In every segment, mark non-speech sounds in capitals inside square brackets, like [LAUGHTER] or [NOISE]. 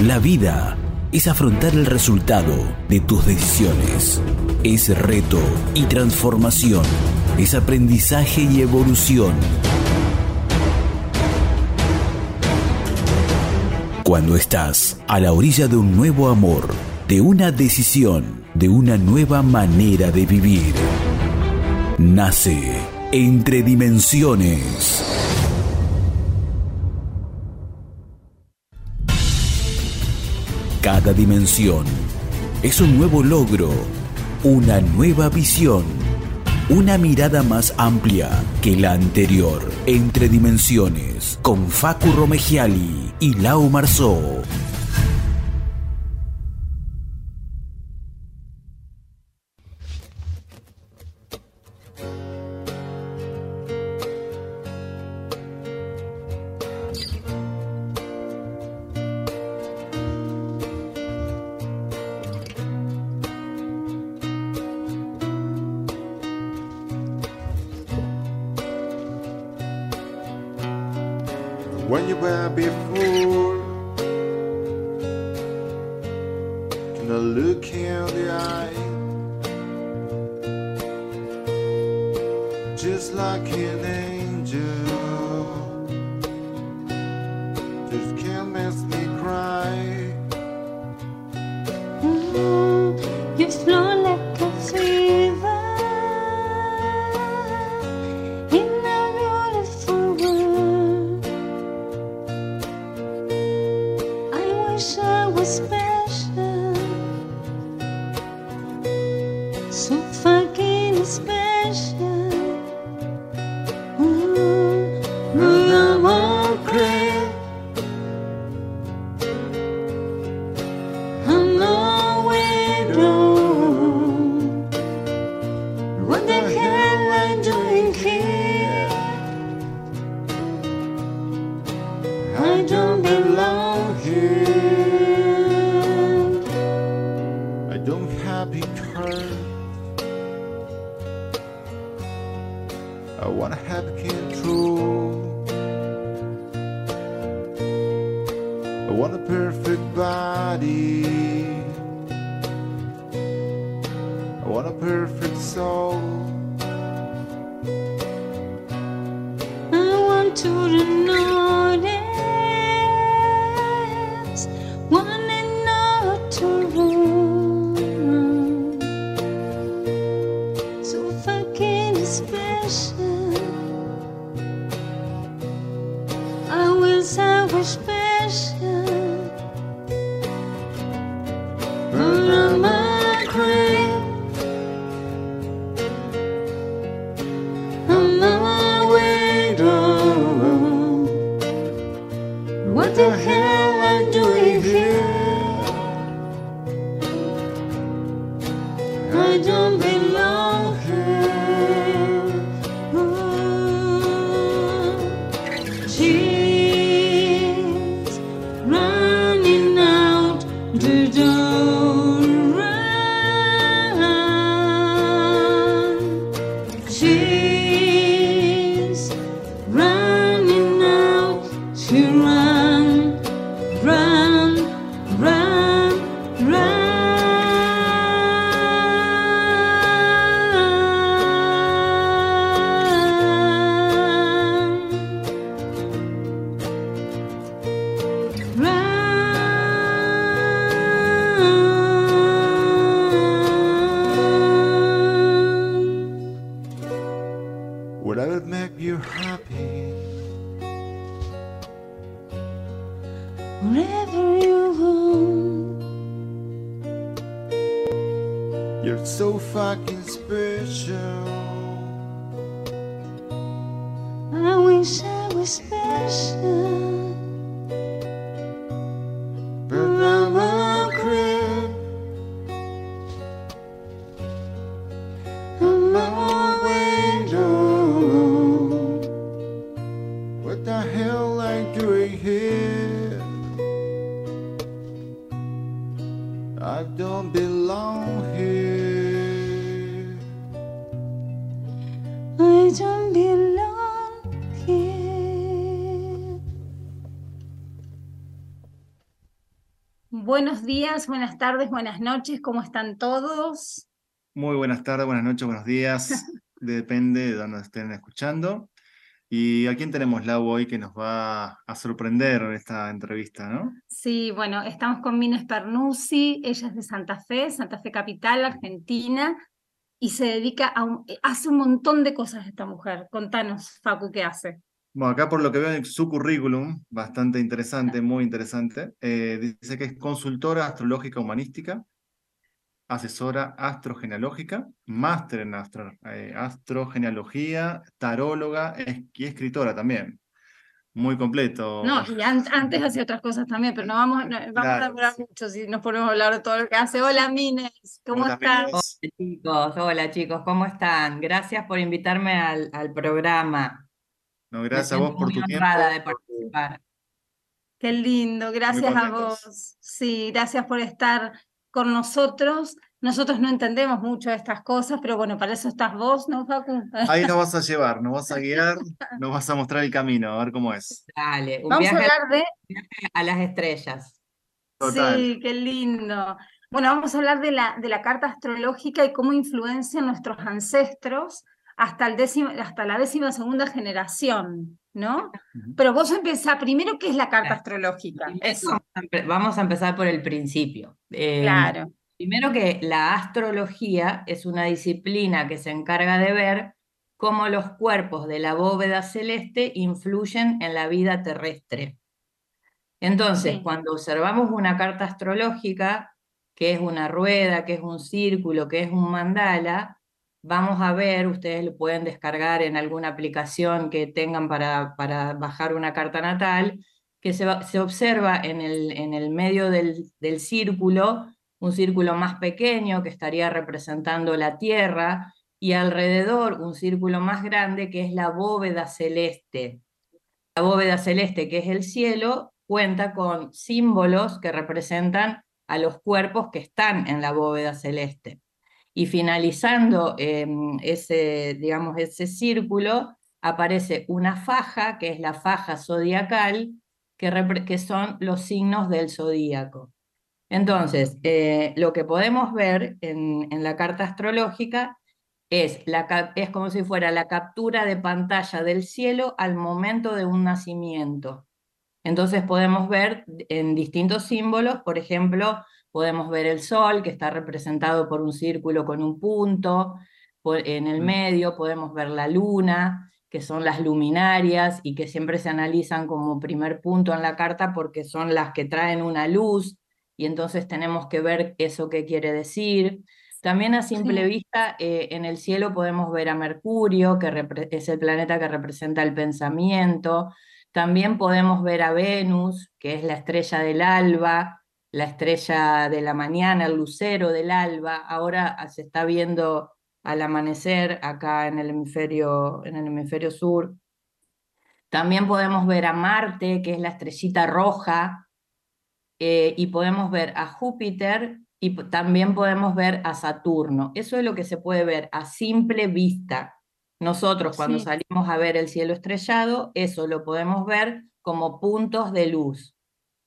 La vida es afrontar el resultado de tus decisiones. Es reto y transformación. Es aprendizaje y evolución. Cuando estás a la orilla de un nuevo amor, de una decisión, de una nueva manera de vivir, nace entre dimensiones. cada dimensión. Es un nuevo logro, una nueva visión, una mirada más amplia que la anterior. Entre dimensiones, con Facu Romegiali y Lau Marzó. do do días, buenas tardes, buenas noches, ¿cómo están todos? Muy buenas tardes, buenas noches, buenos días, [LAUGHS] depende de dónde estén escuchando. ¿Y a quién tenemos, Lau, hoy que nos va a sorprender esta entrevista, no? Sí, bueno, estamos con Mines Pernuzzi, ella es de Santa Fe, Santa Fe Capital, Argentina, y se dedica a un, hace un montón de cosas esta mujer. Contanos, Facu, ¿qué hace? Bueno, acá por lo que veo en su currículum, bastante interesante, muy interesante, eh, dice que es consultora astrológica humanística, asesora astrogenealógica, máster en astro, eh, astrogenealogía, taróloga y escritora también. Muy completo. No, y antes hacía otras cosas también, pero no vamos, vamos a hablar mucho si nos ponemos a hablar de todo lo que hace. Hola, Mines, ¿cómo estás? Hola, chicos, hola, chicos, ¿cómo están? Gracias por invitarme al, al programa. No, gracias a vos por tu tiempo. de participar. Qué lindo, gracias a vos. Sí, gracias por estar con nosotros. Nosotros no entendemos mucho de estas cosas, pero bueno, para eso estás vos, ¿no, Facu? Ahí nos vas a llevar, nos vas a guiar, [LAUGHS] nos vas a mostrar el camino, a ver cómo es. Dale, un Vamos a hablar de... a las estrellas. Sí, qué lindo. Bueno, vamos a hablar de la, de la carta astrológica y cómo influencia nuestros ancestros hasta, el décimo, hasta la décima segunda generación, ¿no? Pero vos empezá primero, ¿qué es la carta astrológica? Vamos a empezar por el principio. Em, claro. Primero que la astrología es una disciplina que se encarga de ver cómo los cuerpos de la bóveda celeste influyen en la vida terrestre. Entonces, cuando observamos una carta astrológica, que es una rueda, que es un círculo, que es un mandala, vamos a ver, ustedes lo pueden descargar en alguna aplicación que tengan para, para bajar una carta natal, que se, se observa en el, en el medio del, del, círculo, un círculo más pequeño que estaría representando la Tierra, y alrededor un círculo más grande que es la bóveda celeste. La bóveda celeste, que es el cielo, cuenta con símbolos que representan a los cuerpos que están en la bóveda celeste. Y finalizando em, ese, digamos, ese círculo, aparece una faja, que es la faja zodiacal, que, son los signos del zodíaco. Entonces, eh, lo que podemos ver en, en la carta astrológica es, la, es como si fuera la captura de pantalla del cielo al momento de un nacimiento. Entonces podemos ver en distintos símbolos, por ejemplo, podemos ver el sol, que está representado por un círculo con un punto, en el mm. medio podemos ver la luna, que son las luminarias y que siempre se analizan como primer punto en la carta porque son las que traen una luz y entonces tenemos que ver eso que quiere decir. También a simple vista eh, en el cielo podemos ver a Mercurio, que es el planeta que representa el pensamiento. También podemos ver a Venus, que es la estrella del alba, la estrella de la mañana, el lucero del alba, ahora se está viendo al amanecer acá en el hemisferio, en el hemisferio sur. También podemos ver a Marte, que es la estrellita roja, eh, y podemos ver a Júpiter y también podemos ver a Saturno. Eso es lo que se puede ver a simple vista. Nosotros cuando salimos a ver el cielo estrellado, eso lo podemos ver como puntos de luz.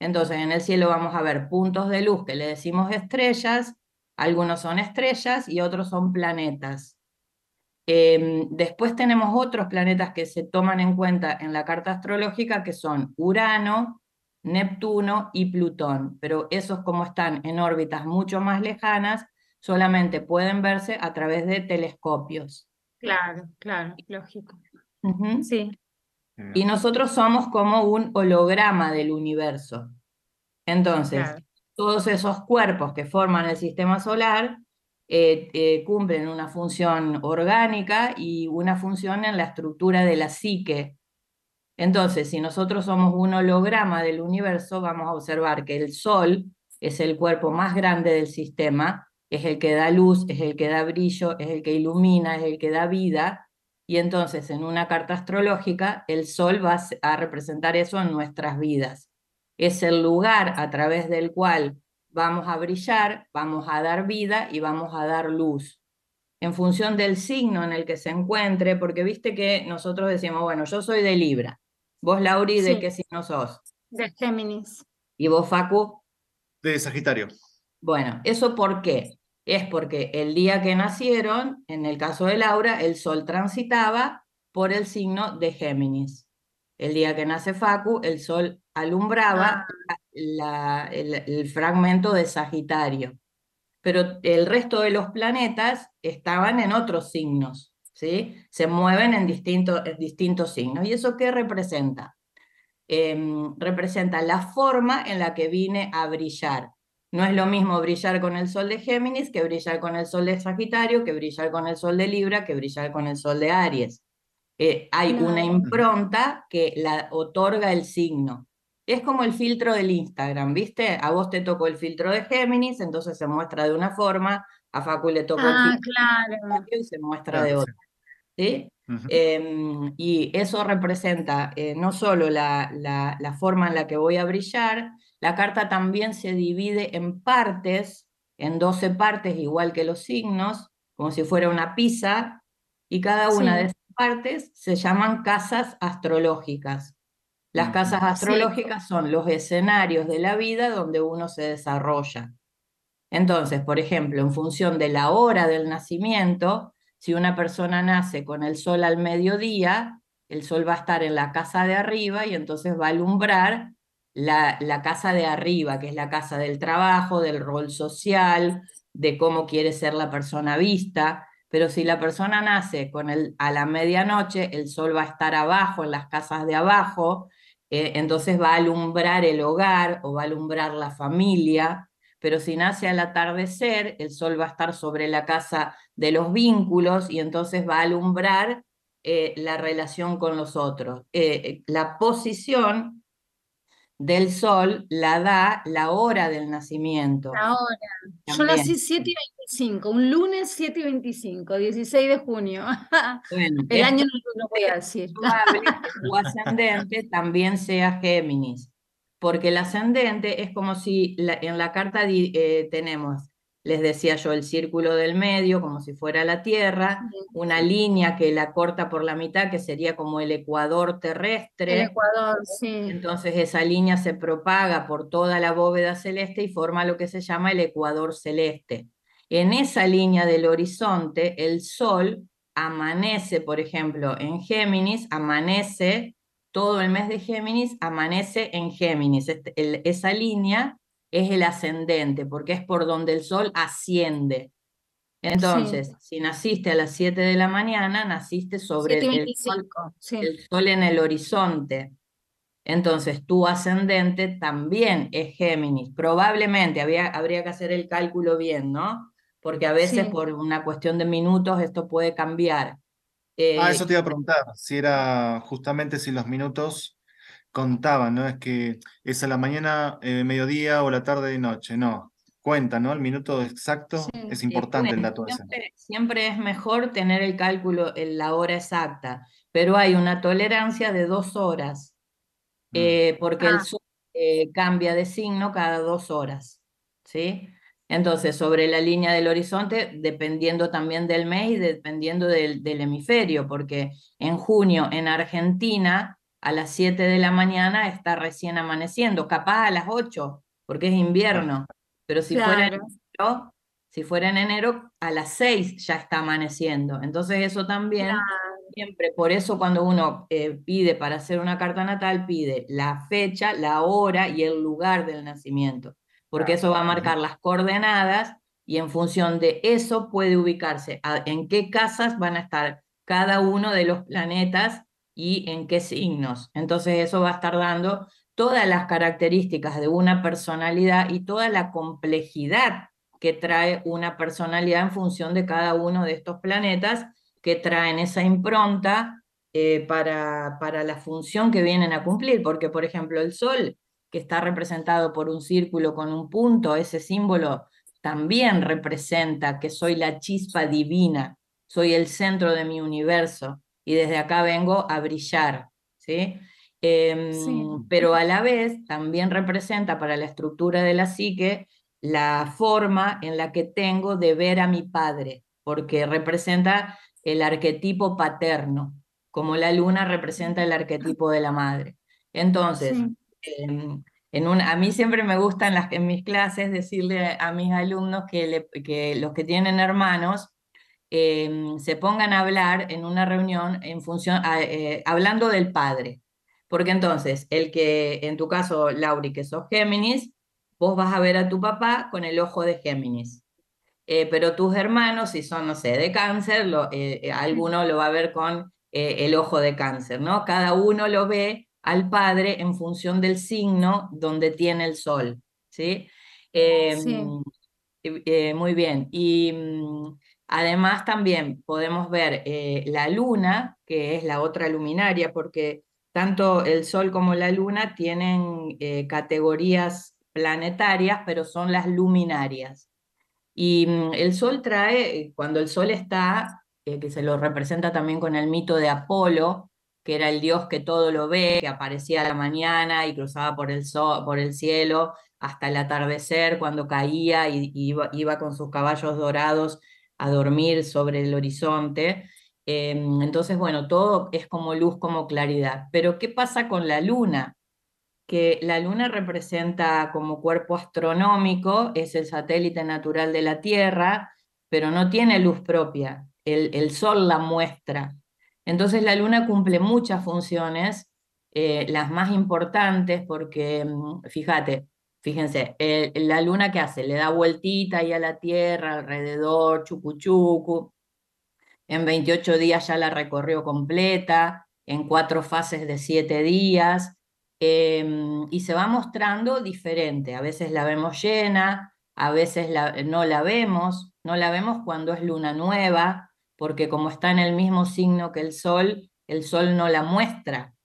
Entonces, en el cielo vamos a ver puntos de luz que le decimos estrellas, algunos son estrellas y otros son planetas. Em, después tenemos otros planetas que se toman en cuenta en la carta astrológica, que son Urano, Neptuno y Plutón, pero esos como están en órbitas mucho más lejanas, solamente pueden verse a través de telescopios. Claro, claro, lógico. Sí. Y nosotros somos como un holograma del universo. Entonces, todos esos cuerpos que forman el sistema solar eh, eh, cumplen una función orgánica y una función en la estructura de la psique. Entonces, si nosotros somos un holograma del universo, vamos a observar que el Sol es el cuerpo más grande del sistema, es el que da luz, es el que da brillo, es el que ilumina, es el que da vida, y entonces en una carta astrológica el sol va a representar eso en nuestras vidas. Es el lugar a través del cual vamos a brillar, vamos a dar vida y vamos a dar luz. En función del signo en el que se encuentre, porque viste que nosotros decimos, bueno, yo soy de Libra. Vos, Lauri, ¿de qué signo sos? De Géminis. ¿Y vos, Facu? De Sagitario. Bueno, ¿eso por qué? Es porque el día que nacieron, en el caso de Laura, el sol transitaba por el signo de Géminis. El día que nace Facu, el sol alumbraba Ah. la- el, el fragmento de Sagitario. Pero el resto de los planetas estaban en otros signos, ¿sí? Se mueven en, distintos en distintos signos. ¿Y eso qué representa? Em, representa la forma en la que vine a brillar. No es lo mismo brillar con el sol de Géminis que brillar con el sol de Sagitario, que brillar con el sol de Libra, que brillar con el sol de Aries. Eh, hay una impronta que la otorga el signo. Es como el filtro del Instagram, ¿viste? A vos te tocó el filtro de Géminis, entonces se muestra de una forma, a Facu le tocó el Ah, filtro de claro. Sagitario y se muestra Claro, de otra. ¿sí? Em, y eso representa eh, no solo la, la- la forma en la que voy a brillar, la carta también se divide en partes, en 12 partes, igual que los signos, como si fuera una pizza, y cada una Sí. de esas partes se llaman casas astrológicas. Las casas Sí. astrológicas son los escenarios de la vida donde uno se desarrolla. Entonces, por ejemplo, en función de la hora del nacimiento, si una persona nace con el sol al mediodía, el sol va a estar en la casa de arriba y entonces va a alumbrar la, casa de arriba, que es la casa del trabajo, del rol social, de cómo quiere ser la persona vista. Pero si la persona nace con el, a la medianoche, el sol va a estar abajo, en las casas de abajo, eh, entonces va a alumbrar el hogar o va a alumbrar la familia pero si nace al atardecer, el sol va a estar sobre la casa de los vínculos y entonces va a alumbrar eh, la relación con los otros. Eh, la posición del sol la da la hora del nacimiento. Ahora, yo también. nací 7 y 25, un lunes 7 y 25, 16 de junio. [LAUGHS] Bueno, El año no lo voy a decir. [LAUGHS] tu ascendente también sea Géminis, porque el ascendente es como si la- en la carta eh, tenemos, les decía yo, el círculo del medio, como si fuera la Tierra, una línea que la corta por la mitad, que sería como el ecuador El terrestre. Ecuador, sí. Entonces esa línea se propaga por toda la bóveda celeste y forma lo que se llama el ecuador celeste. En esa línea del horizonte, el Sol amanece, por ejemplo, en Géminis, amanece, todo el mes de Géminis amanece en Géminis. Este- el- esa línea es el ascendente, porque es por donde el Sol asciende. Entonces, si naciste a las 7 de la mañana, naciste sobre 7 y el sol 25, sí. el sol en el horizonte. Entonces, tu ascendente también es Géminis. Probablemente había, habría que hacer el cálculo bien, ¿no? Porque a veces Sí. por una cuestión de minutos esto puede cambiar. Eh, Ah, eso te iba a preguntar, si era justamente si los minutos contaban, ¿no? Es que es a la mañana, eh, mediodía o la tarde y noche, no. Cuenta, ¿no? El minuto exacto Sí. es importante el bueno, dato ese. siempre, siempre es mejor tener el cálculo en la hora exacta, pero hay una tolerancia de dos horas, Mm. eh, porque el Ah. sol eh, cambia de signo cada dos horas, ¿sí? Entonces, sobre la línea del horizonte, dependiendo también del mes y dependiendo del, del hemisferio, porque en junio en Argentina a las 7 de la mañana está recién amaneciendo, capaz a las 8, porque es invierno, pero si fuera en enero, si fuera en enero, a las 6 ya está amaneciendo. Entonces eso también Siempre, por eso cuando uno eh, pide para hacer una carta natal, pide la fecha, la hora y el lugar del nacimiento, porque eso va a marcar las coordenadas y en función de eso puede ubicarse a- en qué casas van a estar cada uno de los planetas y en qué signos. Entonces eso va a estar dando todas las características de una personalidad y toda la complejidad que trae una personalidad en función de cada uno de estos planetas que traen esa impronta eh, para, para la función que vienen a cumplir, porque por ejemplo el Sol, que está representado por un círculo con un punto, ese símbolo también representa que soy la chispa divina, soy el centro de mi universo y desde acá vengo a brillar, ¿sí? Em, Sí. Pero a la vez también representa para la estructura de la psique la forma en la que tengo de ver a mi padre, porque representa el arquetipo paterno, como la luna representa el arquetipo de la madre. Entonces, Sí. em, En un, a mí siempre me gusta en, las, en mis clases decirle a mis alumnos que, que los que tienen hermanos em, se pongan a hablar en una reunión en función, eh, hablando del padre. Porque entonces, el que, en tu caso, Lauri, que sos Géminis, vos vas a ver a tu papá con el ojo de Géminis. Eh, pero tus hermanos, si son, no sé, de cáncer, lo, eh, alguno lo va a ver con el ojo de cáncer, ¿no? Cada uno lo ve al padre en función del signo donde tiene el sol, ¿sí? Em, eh, muy bien. Y mm, además también podemos ver eh, la luna, que es la otra luminaria, porque tanto el sol como la luna tienen eh, categorías planetarias, pero son las luminarias. Y mm, el sol trae, cuando el sol está, que se lo representa también con el mito de Apolo, que era el Dios que todo lo ve, que aparecía a la mañana y cruzaba por el, por el cielo hasta el atardecer cuando caía y, iba, con sus caballos dorados a dormir sobre el horizonte. Em, entonces, bueno, todo es como luz, como claridad. Pero ¿qué pasa con la luna? Que la luna representa como cuerpo astronómico, es el satélite natural de la Tierra, pero no tiene luz propia. El, el sol la muestra. Entonces la luna cumple muchas funciones, eh, las más importantes, porque mm, fíjate, fíjense, la luna que hace, le da vueltita ahí a la Tierra, alrededor, chucu En 28 días ya la recorrió completa, en cuatro fases de siete días, em, y se va mostrando diferente. A veces la vemos llena, a veces no la vemos, no la vemos cuando es luna nueva, porque como está en el mismo signo que el Sol, el Sol no la muestra,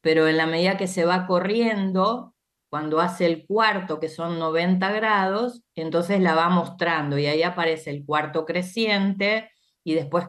pero en la medida que se va corriendo, cuando hace el cuarto, que son 90 grados, entonces la va mostrando y ahí aparece el cuarto creciente y después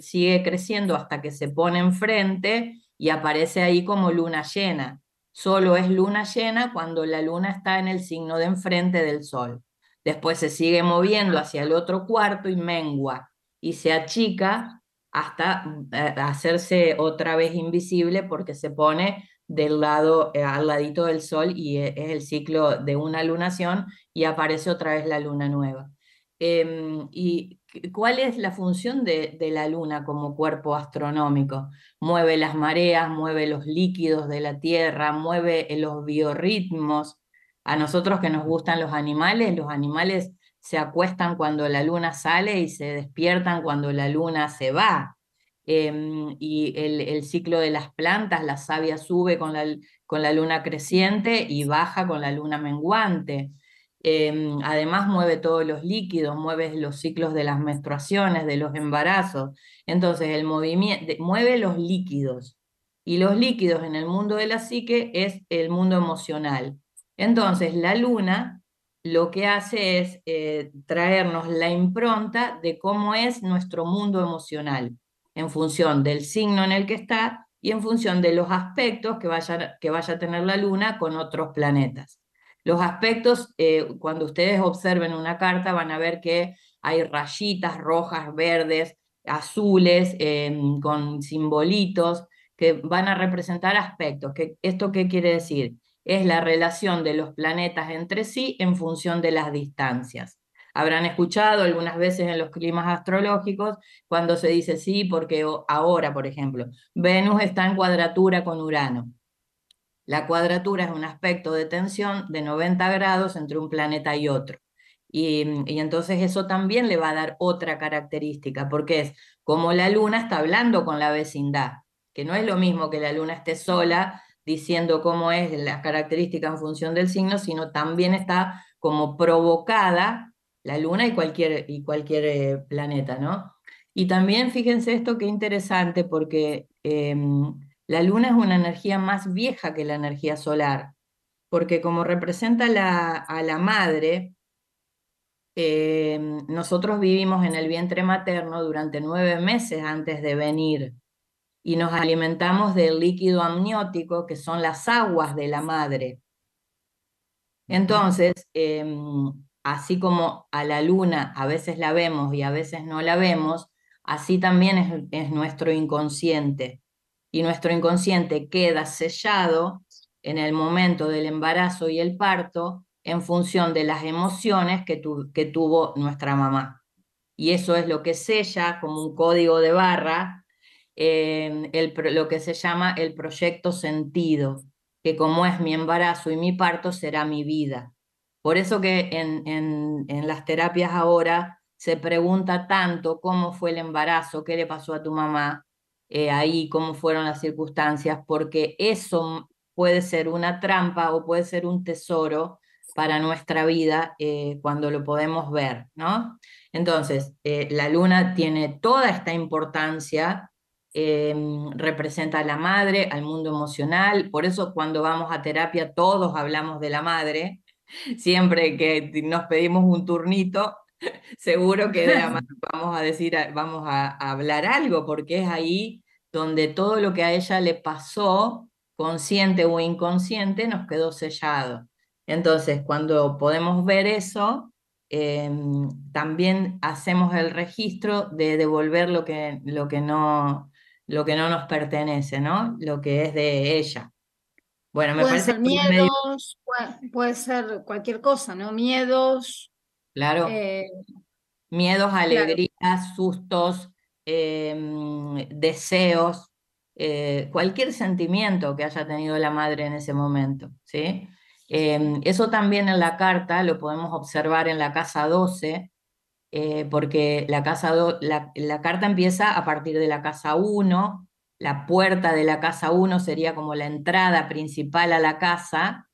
sigue creciendo hasta que se pone enfrente y aparece ahí como luna llena. Solo es luna llena cuando la luna está en el signo de enfrente del sol. Después se sigue moviendo hacia el otro cuarto y mengua y se achica hasta eh, hacerse otra vez invisible porque se pone del lado, eh, al ladito del sol y e, es el ciclo de una lunación y aparece otra vez la luna nueva. Em, ¿Y cuál es la función de, de, la luna como cuerpo astronómico? Mueve las mareas, mueve los líquidos de la Tierra, mueve los biorritmos. A nosotros que nos gustan los animales, los animales se acuestan cuando la luna sale y se despiertan cuando la luna se va. Em, y el, ciclo de las plantas, la savia sube con la, luna creciente y baja con la luna menguante. Em, además mueve todos los líquidos, mueve los ciclos de las menstruaciones, de los embarazos. Entonces el movimiento mueve los líquidos. Y los líquidos en el mundo de la psique es el mundo emocional. Entonces la luna lo que hace es eh, traernos la impronta de cómo es nuestro mundo emocional, en función del signo en el que está y en función de los aspectos que vaya, que vaya a tener la luna con otros planetas. Los aspectos, eh, cuando ustedes observen una carta, van a ver que hay rayitas rojas, verdes, azules, em, con simbolitos que van a representar aspectos. ¿Esto qué quiere decir? es la relación de los planetas entre sí en función de las distancias. Habrán escuchado algunas veces en los climas astrológicos cuando se dice sí, porque ahora, por ejemplo, Venus está en cuadratura con Urano. La cuadratura es un aspecto de tensión de 90 grados entre un planeta y otro. Y, y, entonces eso también le va a dar otra característica, porque es como la luna está hablando con la vecindad, que no es lo mismo que la luna esté sola diciendo cómo es la característica en función del signo, sino también está como provocada la luna y cualquier, y cualquier eh, planeta, ¿no? Y también fíjense esto que interesante porque em, la luna es una energía más vieja que la energía solar, porque como representa a la madre, em, nosotros vivimos en el vientre materno durante nueve meses antes de venir y nos alimentamos del líquido amniótico, que son las aguas de la madre. Entonces, em, así como a la luna a veces la vemos y a veces no la vemos, así también es, nuestro inconsciente. Y nuestro inconsciente queda sellado en el momento del embarazo y el parto en función de las emociones que, que tuvo nuestra mamá. Y eso es lo que sella como un código de barra el, lo que se llama el proyecto sentido, que como es mi embarazo y mi parto, será mi vida. Por eso que en, en, las terapias ahora se pregunta tanto cómo fue el embarazo, qué le pasó a tu mamá eh, ahí, cómo fueron las circunstancias, porque eso puede ser una trampa o puede ser un tesoro para nuestra vida eh, cuando lo podemos ver, ¿no? Entonces, eh, la luna tiene toda esta importancia, representa a la madre, al mundo emocional, por eso cuando vamos a terapia todos hablamos de la madre, siempre que nos pedimos un turnito, [LAUGHS] seguro que de la madre [LAUGHS] vamos a decir, vamos a hablar algo, porque es ahí donde todo lo que a ella le pasó, consciente o inconsciente, nos quedó sellado. Entonces, cuando podemos ver eso, em, también hacemos el registro de devolver lo que, lo, que no, lo que no nos pertenece, ¿no? Lo que es de ella. Bueno, me puede parece ser miedos, puede, ser cualquier cosa, ¿no? Miedos. Claro. Eh, miedos, alegrías, sustos, em, deseos, eh, cualquier sentimiento que haya tenido la madre en ese momento, ¿sí? Em, eso también en la carta lo podemos observar en la casa 12, eh, porque la, casa la, carta empieza a partir de la casa 1, la puerta de la casa 1 sería como la entrada principal a la casa.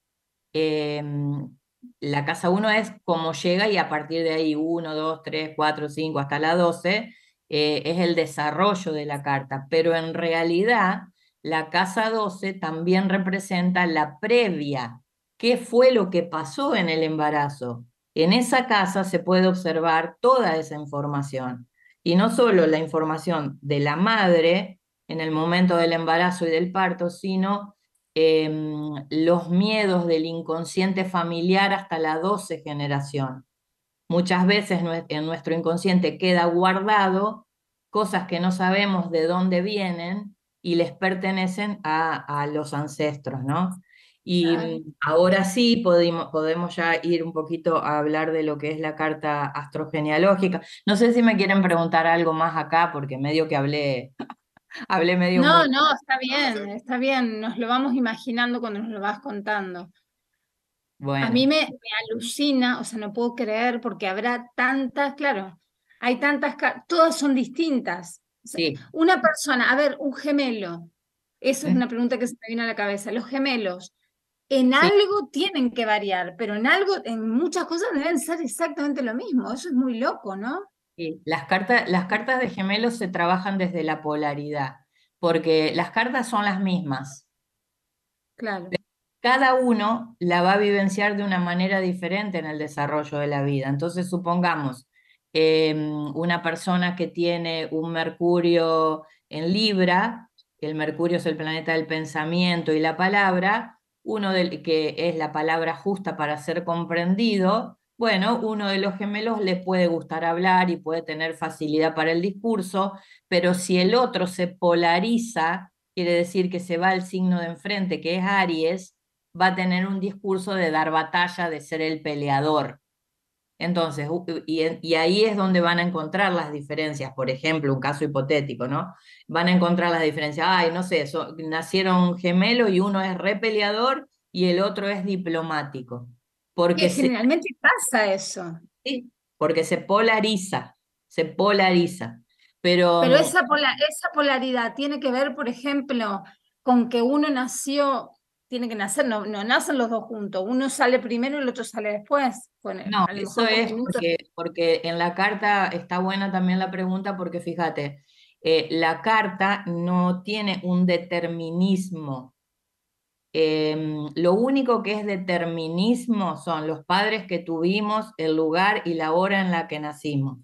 Em, la casa 1 es como llega y a partir de ahí 1, 2, 3, 4, 5 hasta la 12 eh, es el desarrollo de la carta, pero en realidad la casa 12 también representa la previa qué fue lo que pasó en el embarazo. En esa casa se puede observar toda esa información. Y no solo la información de la madre en el momento del embarazo y del parto, sino em, los miedos del inconsciente familiar hasta la 12 generación. Muchas veces en nuestro inconsciente queda guardado cosas que no sabemos de dónde vienen y les pertenecen a, a los ancestros, ¿no? Y ahora sí podemos, podemos ya ir un poquito a hablar de lo que es la carta astrogenealógica. No sé si me quieren preguntar algo más acá, porque medio que hablé, hablé medio... No, no, está bien, está bien, nos lo vamos imaginando cuando nos lo vas contando. Bueno. A mí me, alucina, o sea, no puedo creer porque habrá tantas, claro, hay tantas, todas son distintas. sí. Una persona, a ver, un gemelo, esa es una pregunta que se me viene a la cabeza. Los gemelos, en algo tienen que variar, pero en algo, en muchas cosas deben ser exactamente lo mismo. Eso es muy loco, ¿no? Sí, las cartas, las cartas de gemelos se trabajan desde la polaridad, porque las cartas son las mismas. Claro. Cada uno la va a vivenciar de una manera diferente en el desarrollo de la vida. Entonces, supongamos em, una persona que tiene un Mercurio en Libra, el Mercurio es el planeta del pensamiento y la palabra, uno del, que es la palabra justa para ser comprendido, bueno, uno de los gemelos le puede gustar hablar y puede tener facilidad para el discurso, pero si el otro se polariza, quiere decir que se va al signo de enfrente, que es Aries, va a tener un discurso de dar batalla, de ser el peleador. Entonces, y, ahí es donde van a encontrar las diferencias, por ejemplo, un caso hipotético, ¿no? Van a encontrar las diferencias, ay, no sé, nacieron gemelos y uno es repeleador y el otro es diplomático. Porque generalmente pasa eso. Sí, porque se polariza, se polariza. Pero, Pero esa, esa polaridad tiene que ver, por ejemplo, con que uno nació tiene que nacer, no, no nacen los dos juntos, uno sale primero y el otro sale después. no, eso es porque, en la carta está buena también la pregunta porque fíjate, eh, la carta no tiene un determinismo. Em, lo único que es determinismo son los padres que tuvimos, el lugar y la hora en la que nacimos.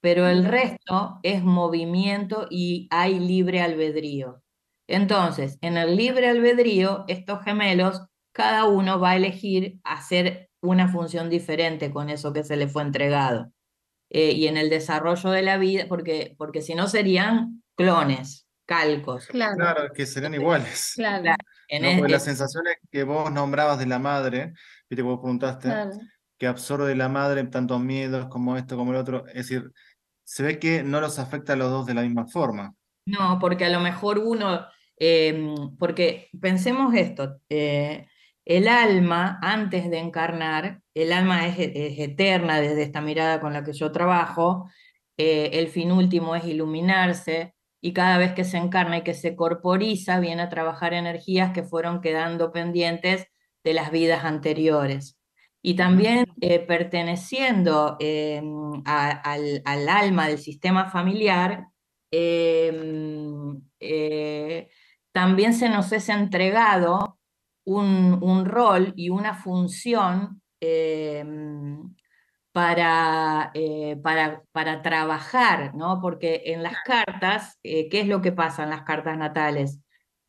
Pero el resto es movimiento y hay libre albedrío. Entonces, en el libre albedrío, estos gemelos, cada uno va a elegir hacer una función diferente con eso que se le fue entregado. Eh, y en el desarrollo de la vida, porque, porque si no serían clones. calcos. Claro, Claro, que serían iguales. claro, En ¿no? Porque las sensaciones que vos nombrabas de la madre, viste que vos preguntaste, claro. que absorbe la madre tanto miedos como esto como el otro, es decir, se ve que no los afecta a los dos de la misma forma. No, porque a lo mejor uno, em, porque pensemos esto, eh, el alma antes de encarnar, el alma es, es eterna desde esta mirada con la que yo trabajo, eh, el fin último es iluminarse y cada vez que se encarna y que se corporiza viene a trabajar energías que fueron quedando pendientes de las vidas anteriores. Y también eh, perteneciendo em, a- al, al alma del sistema familiar, em, eh, también se nos es entregado un, un rol y una función em, para, eh, para, para trabajar, ¿no? Porque en las cartas, eh, ¿qué es lo que pasa en las cartas natales?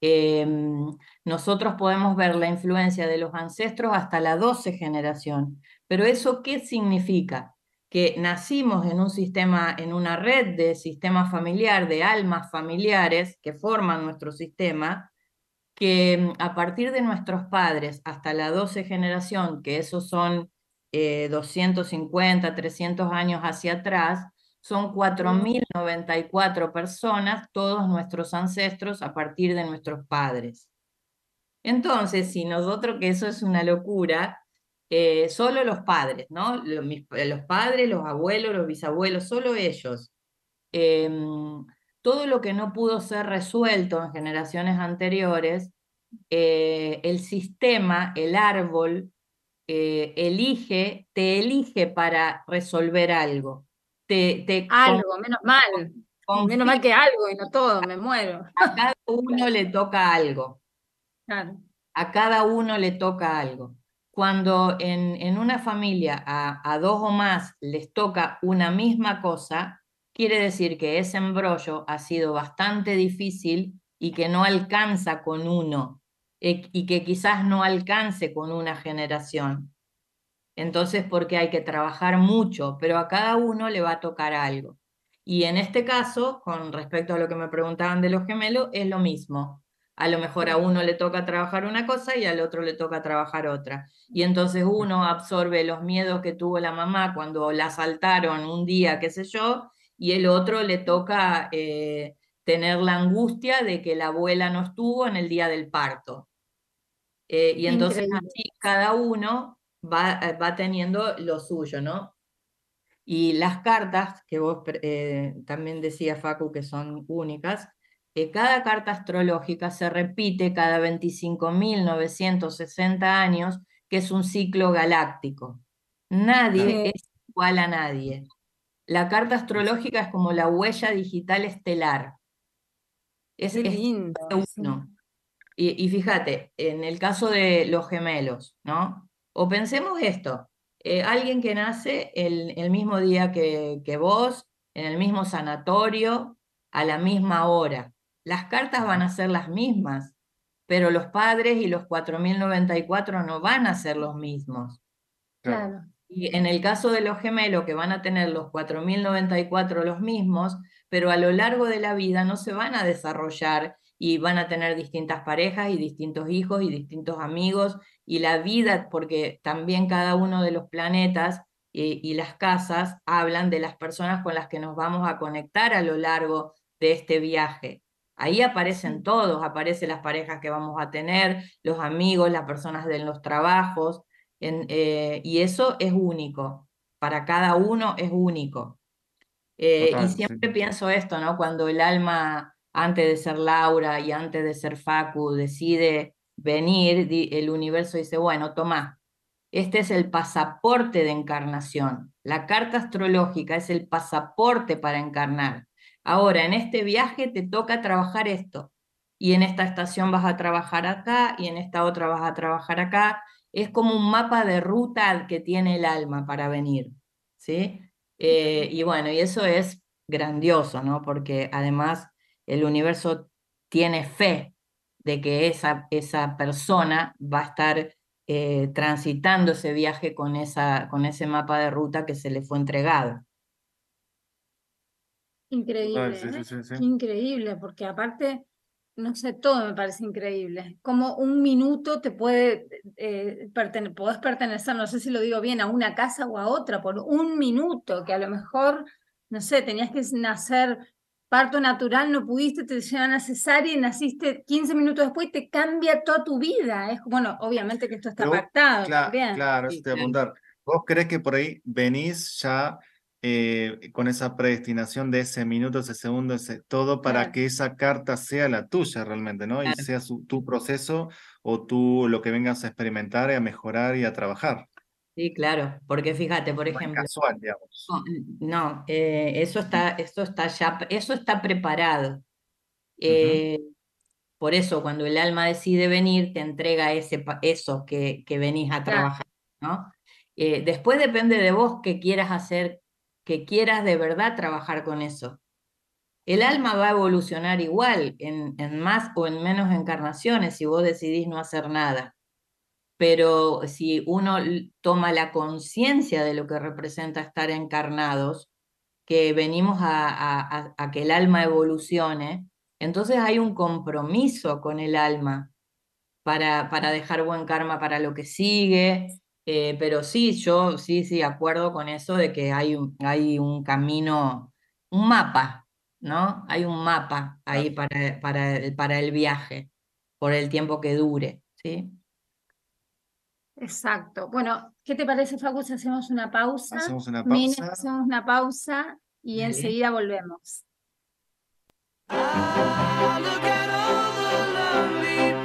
Em, nosotros podemos ver la influencia de los ancestros hasta la 12 generación, pero ¿eso qué significa? Que nacimos en un sistema, en una red de sistema familiar, de almas familiares que forman nuestro sistema, que mm, a partir de nuestros padres hasta la 12 generación, que esos son eh, 250, 300 años hacia atrás, son 4.094 personas, todos nuestros ancestros a partir de nuestros padres. Entonces, si nosotros, que eso es una locura, eh, solo los padres, ¿no? Mis- Los, padres, los abuelos, los bisabuelos, solo ellos. Em, todo lo que no pudo ser resuelto en generaciones anteriores, eh, el sistema, el árbol, eh, elige, te elige para resolver algo. Te, te con- Algo, menos mal. Menos mal que algo y no todo, me muero. a cada uno le toca algo. Claro. a cada uno le toca algo. Cuando en, en una familia a, a dos o más les toca una misma cosa, quiere decir que ese embrollo ha sido bastante difícil y que no alcanza con uno, eh, y que quizás no alcance con una generación. Entonces, porque hay que trabajar mucho, pero a cada uno le va a tocar algo. Y en este caso, con respecto a lo que me preguntaban de los gemelos, es lo mismo. A lo mejor a uno le toca trabajar una cosa y al otro le toca trabajar otra. Y entonces uno absorbe los miedos que tuvo la mamá cuando la asaltaron un día, qué sé yo, y el otro le toca eh, tener la angustia de que la abuela no estuvo en el día del parto. Eh, y entonces Increíble. así cada uno va, eh, va teniendo lo suyo, ¿no? Y las cartas, que vos eh, también decía Facu que son únicas, eh, cada carta astrológica se repite cada 25.960 años, que es un ciclo galáctico. Nadie es igual a nadie. La carta astrológica es como la huella digital estelar. Es, Qué lindo. uno. Y, y fíjate, en el caso de los gemelos, ¿no? O pensemos esto, eh, alguien que nace el, el mismo día que, que vos, en el mismo sanatorio, a la misma hora. Las cartas van a ser las mismas, pero los padres y los 4094 no van a ser los mismos. Claro. Y en el caso de los gemelos, que van a tener los 4094 los mismos, pero a lo largo de la vida no se van a desarrollar y van a tener distintas parejas y distintos hijos y distintos amigos y la vida, porque también cada uno de los planetas eh, y las casas hablan de las personas con las que nos vamos a conectar a lo largo de este viaje. Ahí aparecen todos, aparecen las parejas que vamos a tener, los amigos, las personas de los trabajos, en, eh, y eso es único, para cada uno es único. Eh, Total, y sí. siempre pienso esto, ¿no? Cuando el alma, antes de ser Laura y antes de ser Facu, decide venir, el universo dice, bueno, toma, este es el pasaporte de encarnación. La carta astrológica es el pasaporte para encarnar. Ahora, en este viaje te toca trabajar esto. Y en esta estación vas a trabajar acá y en esta otra vas a trabajar acá. Es como un mapa de ruta que tiene el alma para venir. ¿sí? Eh, y bueno, y eso es grandioso, ¿no? Porque además el universo tiene fe de que esa, esa persona va a estar eh, transitando ese viaje con, esa, con ese mapa de ruta que se le fue entregado. Increíble, sí, ¿eh? sí, sí, sí. Qué increíble, porque aparte, no sé, todo me parece increíble. Como un minuto te puede, eh, pertene- podés pertenecer, no sé si lo digo bien, a una casa o a otra, por un minuto, que a lo mejor, no sé, tenías que nacer parto natural, no pudiste, te llevan a cesárea y naciste 15 minutos después y te cambia toda tu vida. Es, bueno, obviamente que esto está Pero pactado también. claro, Sí, eso te voy a claro. preguntar. ¿Vos crees que por ahí venís ya eh, con esa predestinación de ese minuto, ese segundo, ese todo para Claro. que esa carta sea la tuya realmente, ¿no? Y Claro. sea su- tu proceso o tú lo que vengas a experimentar y a mejorar y a trabajar. Sí, claro, porque fíjate, por No es ejemplo, casual, digamos. no, eh, eso está, eso está ya, eso está preparado. Eh, por eso, cuando el alma decide venir, te entrega ese, eso que, que venís a Claro. trabajar, ¿no? Eh, después depende de vos que quieras hacer, que quieras de verdad trabajar con eso. El alma va a evolucionar igual en, más o en menos encarnaciones si vos decidís no hacer nada. Pero si uno toma la conciencia de lo que representa estar encarnados, que venimos a- a que el alma evolucione, entonces hay un compromiso con el alma para, para dejar buen karma para lo que sigue. Eh, pero sí, yo sí, sí, acuerdo con eso de que hay un, hay un camino, un mapa, ¿no? Hay un mapa ahí para, para, el- para el viaje, por el tiempo que dure, ¿sí? Exacto. Bueno, ¿qué te parece, Facu, si hacemos una pausa? Hacemos una Mine, pausa. hacemos una pausa y enseguida volvemos. Ah, look at all the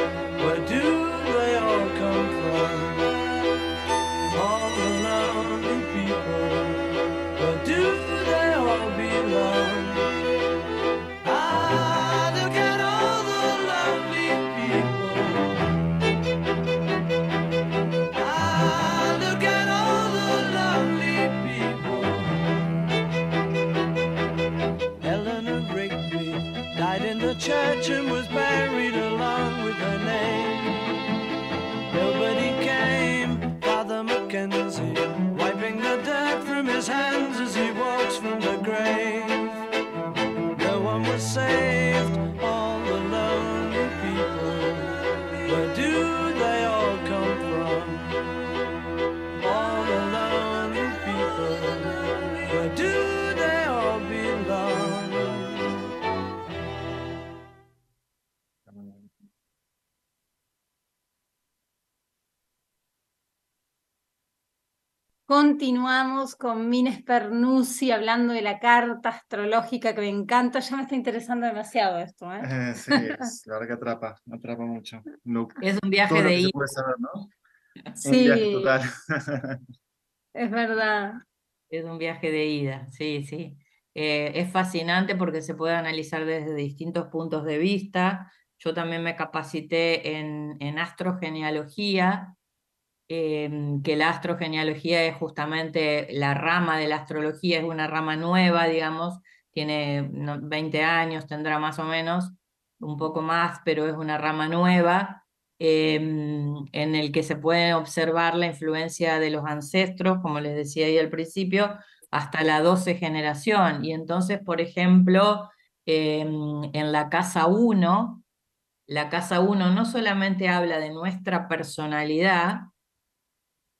Continuamos con Mines Pernuzzi hablando de la carta astrológica que me encanta. Ya me está interesando demasiado esto, ¿eh? Eh, [LAUGHS] sí, es, la verdad que atrapa, atrapa mucho. Lo- Es un viaje de saber, ¿no? Un Sí, viaje total. es verdad. Es un viaje de ida, sí, sí. Eh, es fascinante porque se puede analizar desde distintos puntos de vista. Yo también me capacité en, en astrogenealogía, em, que la astrogenealogía es justamente la rama de la astrología, es una rama nueva, digamos, tiene no, 20 años, tendrá más o menos, un poco más, pero es una rama nueva em, en el que se puede observar la influencia de los ancestros, como les decía ahí al principio, hasta la 12 generación. Y entonces, por ejemplo, em, en la casa 1, la casa 1 no solamente habla de nuestra personalidad,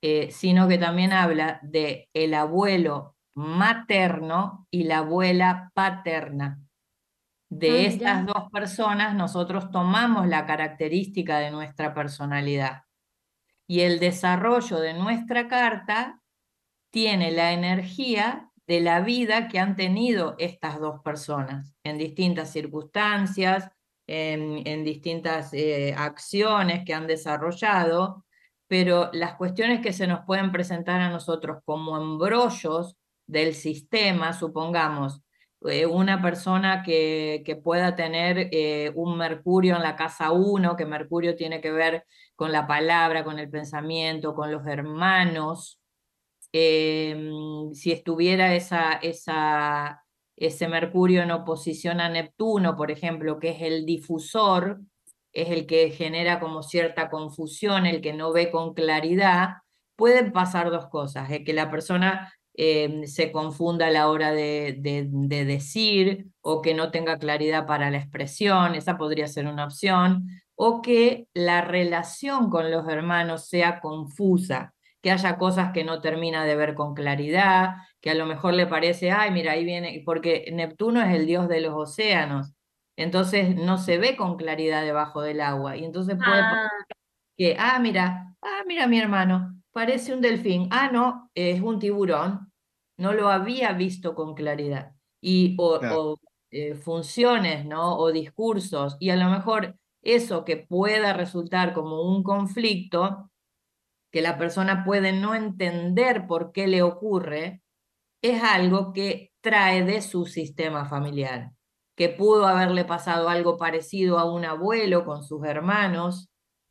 eh, sino que también habla de el abuelo materno y la abuela paterna. De Ah, estas dos personas nosotros tomamos la característica de nuestra personalidad. Y el desarrollo de nuestra carta tiene la energía de la vida que han tenido estas dos personas en distintas circunstancias, en, en distintas eh, acciones que han desarrollado, pero las cuestiones que se nos pueden presentar a nosotros como embrollos del sistema, supongamos, eh, una persona que, que pueda tener eh, un Mercurio en la casa 1, que Mercurio tiene que ver con la palabra, con el pensamiento, con los hermanos, em, si estuviera esa, esa, ese Mercurio en oposición a Neptuno, por ejemplo, que es el difusor, es el que genera como cierta confusión, el que no ve con claridad, pueden pasar dos cosas, que la persona eh, se confunda a la hora de, de, de decir o que no tenga claridad para la expresión, esa podría ser una opción, o que la relación con los hermanos sea confusa, que haya cosas que no termina de ver con claridad, que a lo mejor le parece, ay, mira, ahí viene, porque Neptuno es el dios de los océanos, entonces no se ve con claridad debajo del agua, y entonces puede Ah, que, ah, mira, ah, mira mi hermano, parece un delfín, ah, no, es un tiburón, no lo había visto con claridad. Y, o, Claro. o, eh, funciones, ¿no? O discursos, y a lo mejor eso que pueda resultar como un conflicto, que la persona puede no entender por qué le ocurre, es algo que trae de su sistema familiar, que pudo haberle pasado algo parecido a un abuelo con sus hermanos,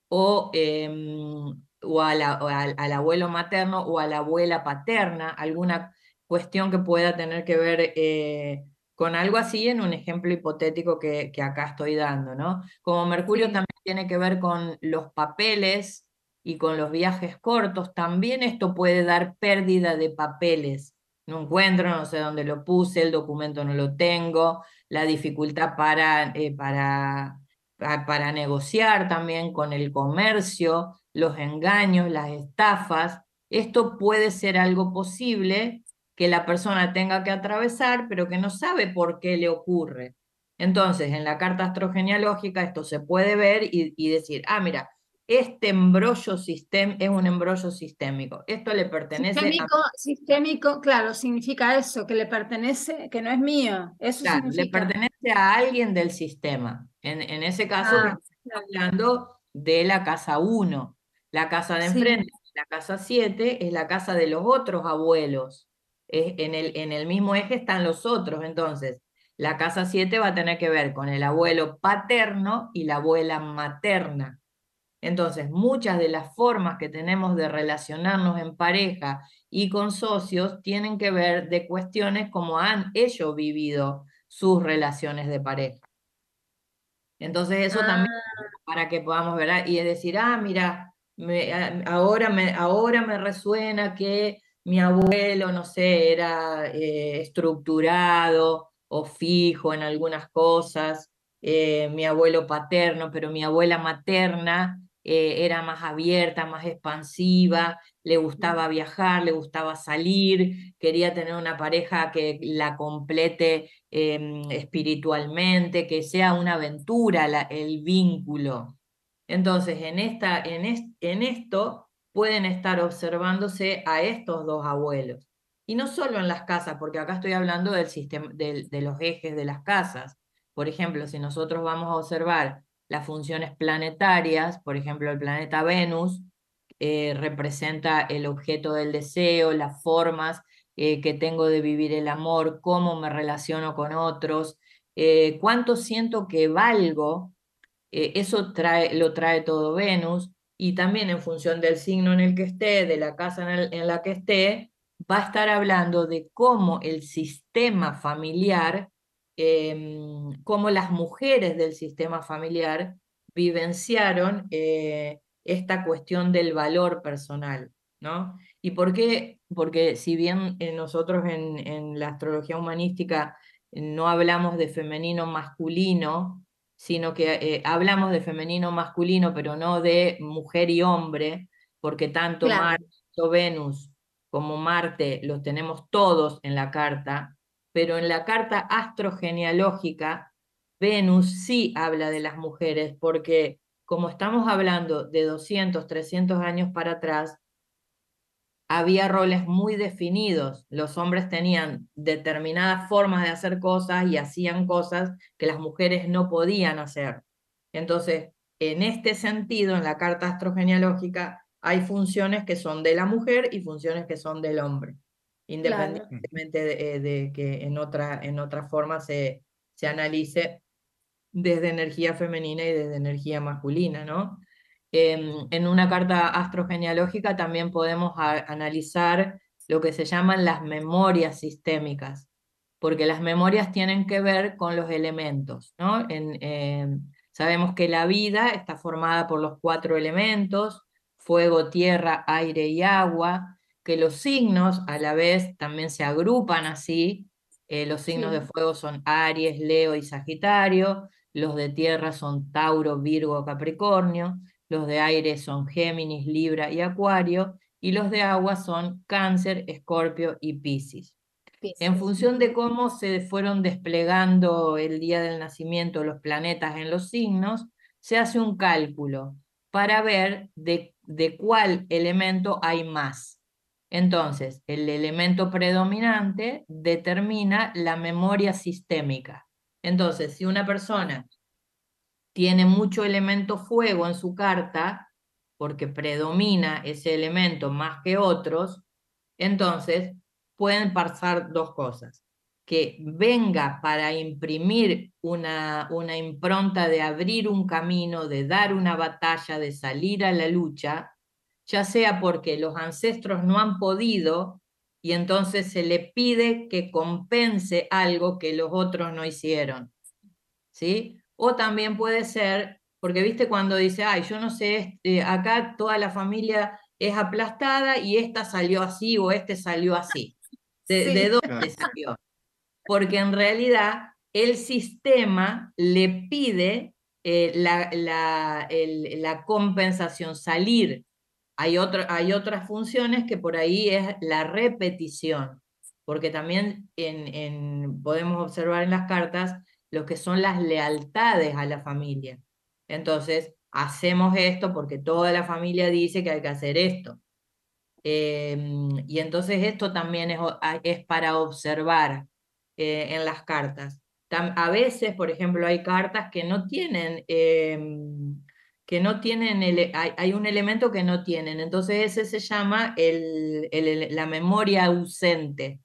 o, em, o, a la- o al, al abuelo materno o a la abuela paterna, alguna cuestión que pueda tener que ver eh, con algo así en un ejemplo hipotético que, que acá estoy dando, ¿no? Como Mercurio Sí. también tiene que ver con los papeles y con los viajes cortos, también esto puede dar pérdida de papeles. No encuentro, no sé dónde lo puse, el documento no lo tengo, la dificultad para, eh, para, pa- para negociar también con el comercio, los engaños, las estafas. Esto puede ser algo posible que la persona tenga que atravesar, pero que no sabe por qué le ocurre. Entonces, en la carta astrogenealógica esto se puede ver y, y decir, ah, mira, este embrollo sistem es un embrollo sistémico. Esto le pertenece a Sistémico, sistémico, claro, significa eso, que le pertenece, que no es mío. Eso Claro, le pertenece a alguien del sistema. En, en ese caso, Ah, estamos hablando de la casa 1. La casa de Sí. enfrente, la casa 7, es la casa de los otros abuelos. Es- en el, en el mismo eje están los otros. Entonces, la casa 7 va a tener que ver con el abuelo paterno y la abuela materna. Entonces, muchas de las formas que tenemos de relacionarnos en pareja y con socios tienen que ver de cuestiones como han ellos vivido sus relaciones de pareja. Entonces, eso también para que podamos ver ah, y es decir, ah, mira, me- a- ahora me, ahora me resuena que mi abuelo, no sé, era eh, estructurado o fijo en algunas cosas, eh, mi abuelo paterno, pero mi abuela materna eh, era más abierta, más expansiva, le gustaba viajar, le gustaba salir, quería tener una pareja que la complete em, espiritualmente, que sea una aventura la- el vínculo. Entonces, en, esta, en, en esto pueden estar observándose a estos dos abuelos. Y no solo en las casas, porque acá estoy hablando del sistema, del- de los ejes de las casas. Por ejemplo, si nosotros vamos a observar las funciones planetarias, por ejemplo, el planeta Venus, eh, representa el objeto del deseo, las formas eh, que tengo de vivir el amor, cómo me relaciono con otros, eh, cuánto siento que valgo, eso trae, lo trae todo Venus, y también en función del signo en el que esté, de la casa en la que esté, va a estar hablando de cómo el sistema familiar, em, cómo las mujeres del sistema familiar vivenciaron eh, esta cuestión del valor personal, ¿no? ¿Y por qué? Porque si bien eh, nosotros en, en la astrología humanística eh, no hablamos de femenino masculino, sino que eh, hablamos de femenino masculino, pero no de mujer y hombre, porque tanto Claro. Marte, tanto Venus como Marte, los tenemos todos en la carta, pero en la carta astrogenealógica, Venus sí habla de las mujeres, porque como estamos hablando de 200, 300 años para atrás, había roles muy definidos. Los hombres tenían determinadas formas de hacer cosas y hacían cosas que las mujeres no podían hacer. Entonces, en este sentido, en la carta astrogenealógica, hay funciones que son de la mujer y funciones que son del hombre, independientemente de, de, que en otra, en otra forma se, se analice desde energía femenina y desde energía masculina, ¿no? Em, en una carta astrogenealógica también podemos analizar lo que se llaman las memorias sistémicas, porque las memorias tienen que ver con los elementos. ¿no? En, sabemos que la vida está formada por los cuatro elementos, fuego, tierra, aire y agua, que los signos a la vez también se agrupan así. Eh, los signos de fuego son Aries, Leo y Sagitario, los de tierra son Tauro, Virgo, Capricornio, los de aire son Géminis, Libra y Acuario, y los de agua son Cáncer, Escorpio y Piscis. En función de cómo se fueron desplegando el día del nacimiento los planetas en los signos, se hace un cálculo para ver de, de cuál elemento hay más. Entonces, el elemento predominante determina la memoria sistémica. Entonces, si una persona tiene mucho elemento fuego en su carta, porque predomina ese elemento más que otros, entonces pueden pasar dos cosas. Que venga para imprimir una, una impronta de abrir un camino, de dar una batalla, de salir a la lucha, ya sea porque los ancestros no han podido y entonces se le pide que compense algo que los otros no hicieron. ¿Sí? O también puede ser, porque viste cuando dice, ay, yo no sé, eh, acá toda la familia es aplastada y esta salió así o este salió así. ¿De, dónde salió? Porque en realidad el sistema le pide eh, la, la, la, compensación, salir. Hay, hay otras funciones que por ahí es la repetición, porque también en, podemos observar en las cartas lo que son las lealtades a la familia. Entonces, hacemos esto porque toda la familia dice que hay que hacer esto. Em, y entonces esto también es, es para observar eh, en las cartas. a veces, por ejemplo, hay cartas que no tienen, em, que no tienen, el, hay, un elemento que no tienen. Entonces ese se llama el, la memoria ausente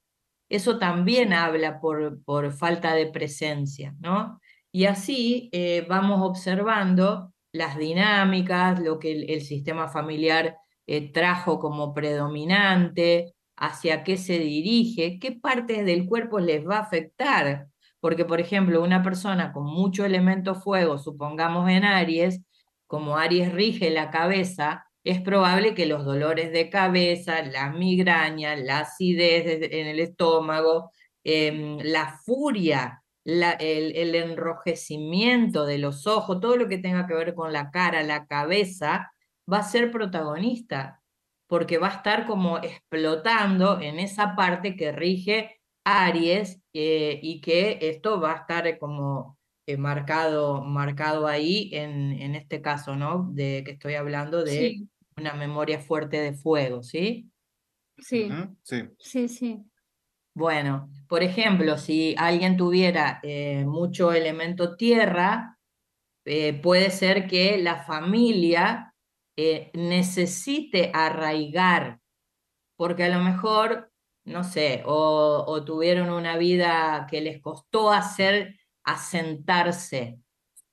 eso también habla por, por falta de presencia, ¿no? Y así eh, vamos observando las dinámicas, lo que el, sistema familiar eh, trajo como predominante, hacia qué se dirige, qué partes del cuerpo les va a afectar. Porque, por ejemplo, una persona con mucho elemento fuego, supongamos en Aries, como Aries rige la cabeza, es probable que los dolores de cabeza, la migraña, la acidez en el estómago, em, la furia, el, enrojecimiento de los ojos, todo lo que tenga que ver con la cara, la cabeza, va a ser protagonista, porque va a estar como explotando en esa parte que rige Aries eh, y que esto va a estar como eh, marcado, marcado ahí en, en este caso, ¿no? De que estoy hablando de una memoria fuerte de fuego, ¿sí? Sí. Sí. Sí, sí. Bueno, por ejemplo, si alguien tuviera eh, mucho elemento tierra, eh, puede ser que la familia eh, necesite arraigar, porque a lo mejor, no sé, o, o tuvieron una vida que les costó hacer asentarse,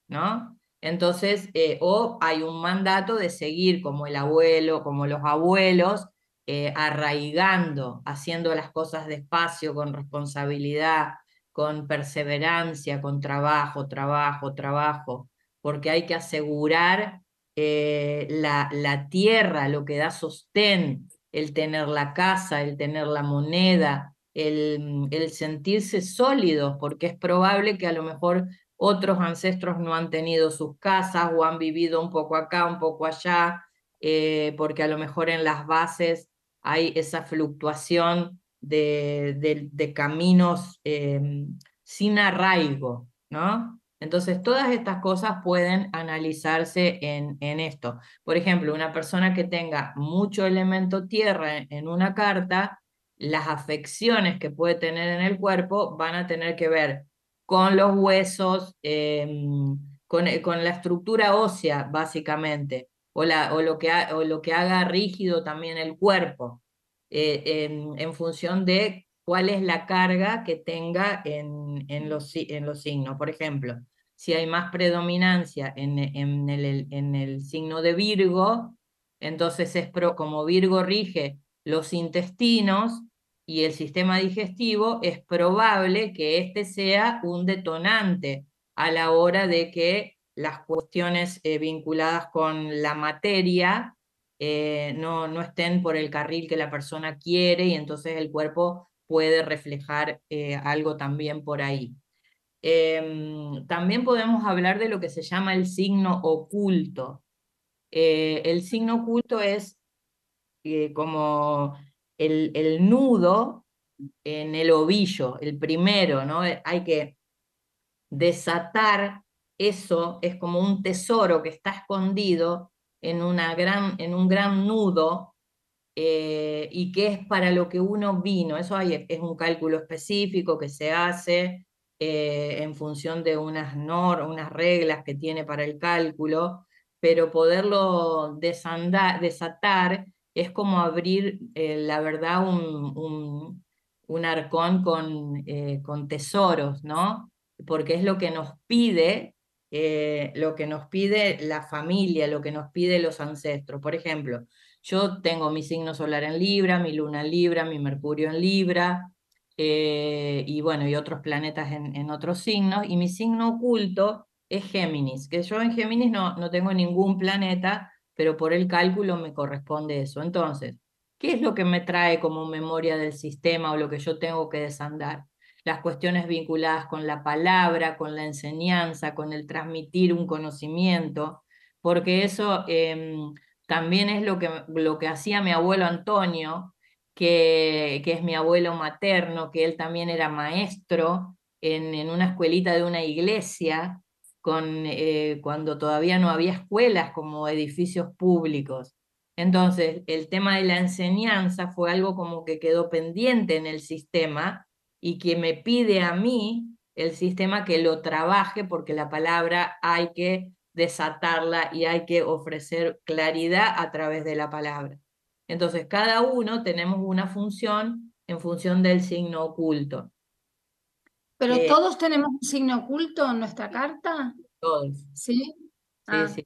¿no? Entonces, eh, o hay un mandato de seguir como el abuelo, como los abuelos, eh, arraigando, haciendo las cosas despacio, con responsabilidad, con perseverancia, con trabajo, trabajo, trabajo, porque hay que asegurar eh, la, la tierra, lo que da sostén, el tener la casa, el tener la moneda, el, sentirse sólidos, porque es probable que a lo mejor otros ancestros no han tenido sus casas o han vivido un poco acá, un poco allá, eh, porque a lo mejor en las bases hay esa fluctuación de, caminos eh, sin arraigo, ¿no? Entonces, todas estas cosas pueden analizarse en, esto. Por ejemplo, una persona que tenga mucho elemento tierra en una carta, las afecciones que puede tener en el cuerpo van a tener que ver con los huesos, em, con, eh, con la estructura ósea, básicamente, o, la, o, lo que o lo que haga rígido también el cuerpo, eh, en, en función de cuál es la carga que tenga en, en, los, en los signos. Por ejemplo, si hay más predominancia en, en el, en el signo de Virgo, entonces es pro, como Virgo rige los intestinos y el sistema digestivo, es probable que este sea un detonante a la hora de que las cuestiones eh, vinculadas con la materia eh, no, no estén por el carril que la persona quiere y entonces el cuerpo puede reflejar eh, algo también por ahí. Em, también podemos hablar de lo que se llama el signo oculto. El signo oculto es como el, el nudo en el ovillo, el primero, ¿no? Eh, Hay que desatar eso, es como un tesoro que está escondido en, una gran, en un gran nudo eh, y que es para lo que uno vino. Eso hay, es un cálculo específico que se hace eh, en función de unas, nor unas reglas que tiene para el cálculo, pero poderlo desandar, desatar es como abrir, eh, la verdad, un, un, arcón con, eh, con tesoros, ¿no? Porque es lo que nos pide, eh, lo que nos pide la familia, lo que nos pide los ancestros. Por ejemplo, yo tengo mi signo solar en Libra, mi luna en Libra, mi Mercurio en Libra, y bueno, y otros planetas en, en otros signos, y mi signo oculto es Géminis, que yo en Géminis no, no tengo ningún planeta, pero por el cálculo me corresponde eso. Entonces, ¿qué es lo que me trae como memoria del sistema o lo que yo tengo que desandar? Las cuestiones vinculadas con la palabra, con la enseñanza, con el transmitir un conocimiento, porque eso em, también es lo que, lo que hacía mi abuelo Antonio, que, que es mi abuelo materno, que él también era maestro en, en una escuelita de una iglesia, con, eh, cuando todavía no había escuelas como edificios públicos. Entonces, el tema de la enseñanza fue algo como que quedó pendiente en el sistema y que me pide a mí el sistema que lo trabaje porque la palabra hay que desatarla y hay que ofrecer claridad a través de la palabra. Entonces, cada uno tenemos una función en función del signo oculto. Pero Eh, todos tenemos un signo oculto en nuestra carta, Todos. ¿sí? Sí, Ah, sí.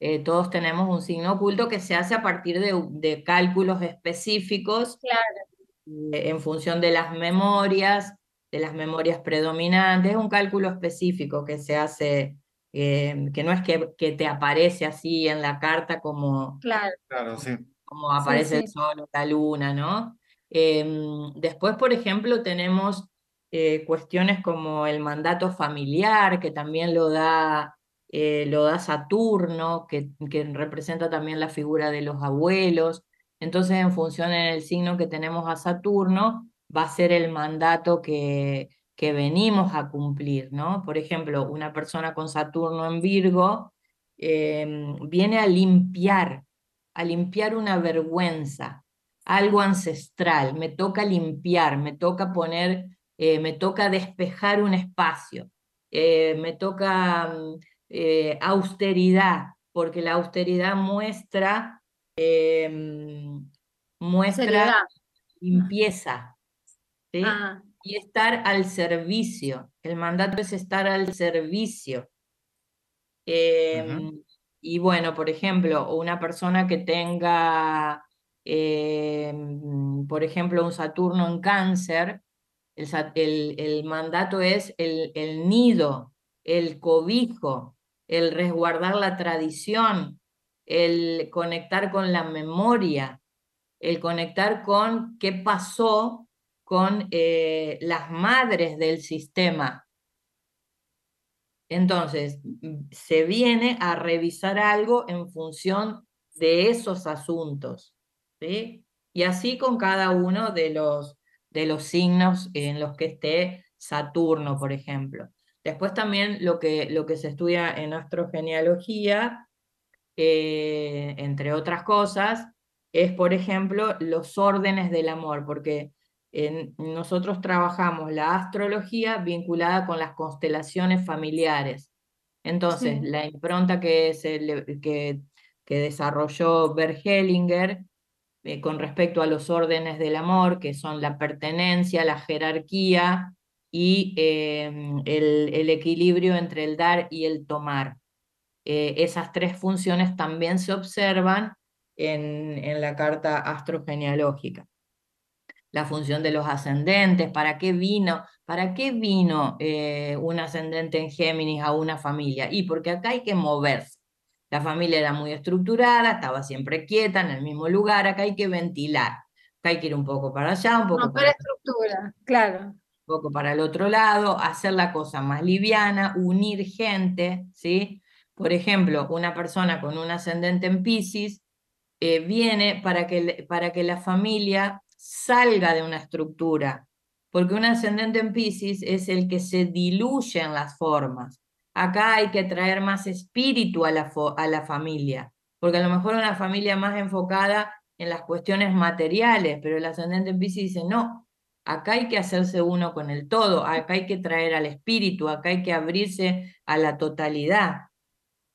Eh, todos tenemos un signo oculto que se hace a partir de, de cálculos específicos claro. eh, en función de las memorias, de las memorias predominantes. Es un cálculo específico que se hace, eh, que no es que, que te aparece así en la carta como, Claro, Claro, sí. como aparece el sí. sol o la luna, ¿no? Em, después, por ejemplo, tenemos eh, cuestiones como el mandato familiar, que también lo da, eh, lo da Saturno, que, que representa también la figura de los abuelos. Entonces, en función en el signo que tenemos a Saturno, va a ser el mandato que, que venimos a cumplir, ¿no? Por ejemplo, una persona con Saturno en Virgo em, viene a limpiar, a limpiar una vergüenza, algo ancestral, me toca limpiar, me toca poner, eh, me toca despejar un espacio, eh, me toca mm, eh, austeridad, porque la austeridad muestra, em, muestra Seriedad. limpieza, ¿sí? Ah, Y estar al servicio. El mandato es estar al servicio. Em, y bueno, por ejemplo, una persona que tenga, em, por ejemplo, un Saturno en cáncer, el, el- el mandato es el, el nido, el cobijo, el resguardar la tradición, el conectar con la memoria, el conectar con qué pasó con eh, las madres del sistema. Entonces, se viene a revisar algo en función de esos asuntos. Y así con cada uno de los, de los signos en los que esté Saturno, por ejemplo. Después también lo que, lo que se estudia en astrogenealogía, eh, entre otras cosas, es, por ejemplo, los órdenes del amor, porque nosotros trabajamos la astrología vinculada con las constelaciones familiares. Entonces, la impronta que, que, que, desarrolló Bert Hellinger eh, con respecto a los órdenes del amor, que son la pertenencia, la jerarquía y em, el, equilibrio entre el dar y el tomar. Eh, esas tres funciones también se observan en, en la carta astrogenealógica la función de los ascendentes, para qué vino, para qué vino eh, un ascendente en Géminis a una familia. Y porque acá hay que moverse. La familia era muy estructurada, estaba siempre quieta en el mismo lugar, acá hay que ventilar. Acá hay que ir un poco para allá, un poco para, estructura, claro. Un poco para el otro lado, hacer la cosa más liviana, unir gente, ¿sí? Por ejemplo, una persona con un ascendente en Pisces eh, viene para que, para que la familia salga de una estructura, porque un ascendente en Pisces es el que se diluye en las formas. Acá hay que traer más espíritu a la, a la familia, porque a lo mejor una familia más enfocada en las cuestiones materiales, pero el ascendente en Pisces dice, no, acá hay que hacerse uno con el todo, acá hay que traer al espíritu, acá hay que abrirse a la totalidad.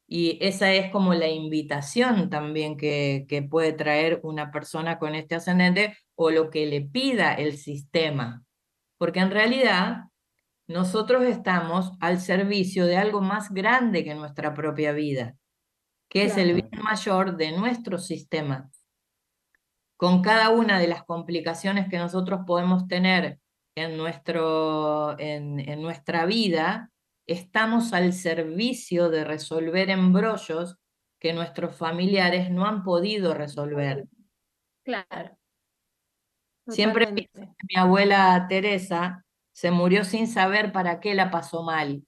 Y esa es como la invitación también que, que puede traer una persona con este ascendente o lo que le pida el sistema. Porque en realidad nosotros estamos al servicio de algo más grande que nuestra propia vida, que es el bien mayor de nuestro sistema. Con cada una de las complicaciones que nosotros podemos tener en, nuestro, en, en nuestra vida, estamos al servicio de resolver embrollos que nuestros familiares no han podido resolver. Claro. Siempre pienso que mi abuela Teresa se murió sin saber para qué la pasó mal.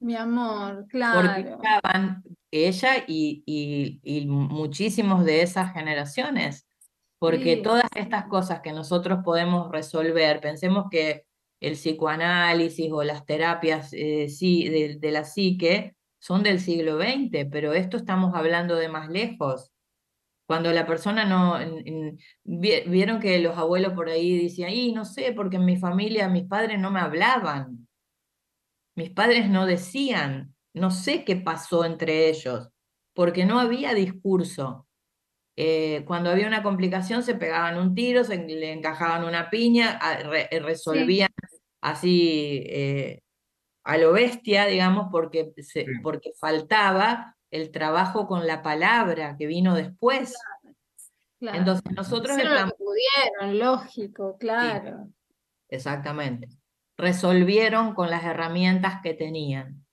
Mi amor, claro. Porque estaban ella y, y, muchísimos de esas generaciones. Porque todas estas cosas que nosotros podemos resolver, pensemos que el psicoanálisis o las terapias eh, de, la psique son del siglo XX, pero esto estamos hablando de más lejos. Cuando la persona no... vieron que los abuelos por ahí decían, y no sé, porque en mi familia mis padres no me hablaban. Mis padres no decían, no sé qué pasó entre ellos, porque no había discurso. Eh, cuando había una complicación se pegaban un tiro, se le encajaban una piña, resolvían así eh, a lo bestia, digamos, porque, porque faltaba el trabajo con la palabra que vino después. Entonces nosotros... Estamos... pudieron, lógico, claro. exactamente. Resolvieron con las herramientas que tenían.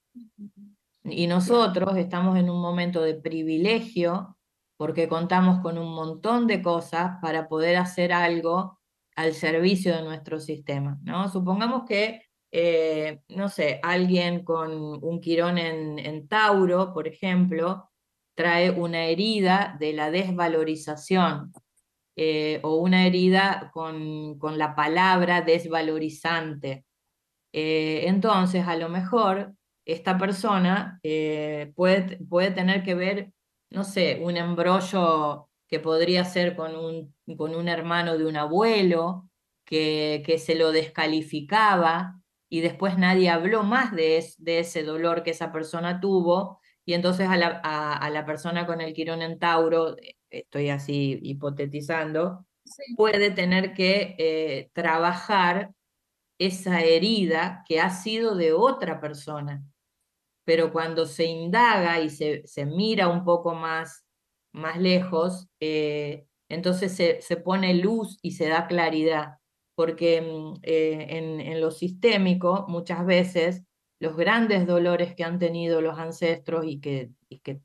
Y nosotros estamos en un momento de privilegio porque contamos con un montón de cosas para poder hacer algo al servicio de nuestro sistema. ¿no? Supongamos que, eh, no sé, alguien con un quirón en, Tauro, por ejemplo, trae una herida de la desvalorización eh, o una herida con, con, la palabra desvalorizante. Eh, entonces, a lo mejor esta persona puede, puede tener que ver, no sé, un embrollo que podría ser con un, con un hermano de un abuelo, que, que, se lo descalificaba y después nadie habló más de, de ese dolor que esa persona tuvo, y entonces a la, a, la persona con el quirón en Tauro, estoy así hipotetizando, puede tener que eh, trabajar esa herida que ha sido de otra persona. Pero cuando se indaga y se, se mira un poco más más lejos, eh, entonces se, se, pone luz y se da claridad, porque mm, eh, en, en, lo sistémico muchas veces los grandes dolores que han tenido los ancestros y que, y que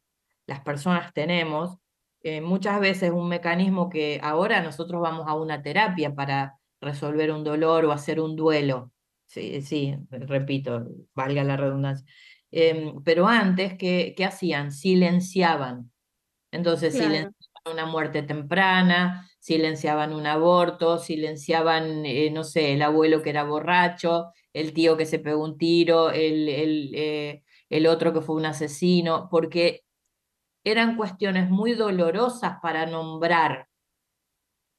las personas tenemos, eh, muchas veces un mecanismo que ahora nosotros vamos a una terapia para resolver un dolor o hacer un duelo. Sí, sí repito, valga la redundancia. Em, pero antes, ¿qué, hacían? Silenciaban entonces, silenciaban una muerte temprana, silenciaban un aborto, silenciaban, eh, no sé, el abuelo que era borracho, el tío que se pegó un tiro, el, el, eh, el otro que fue un asesino, porque eran cuestiones muy dolorosas para nombrar.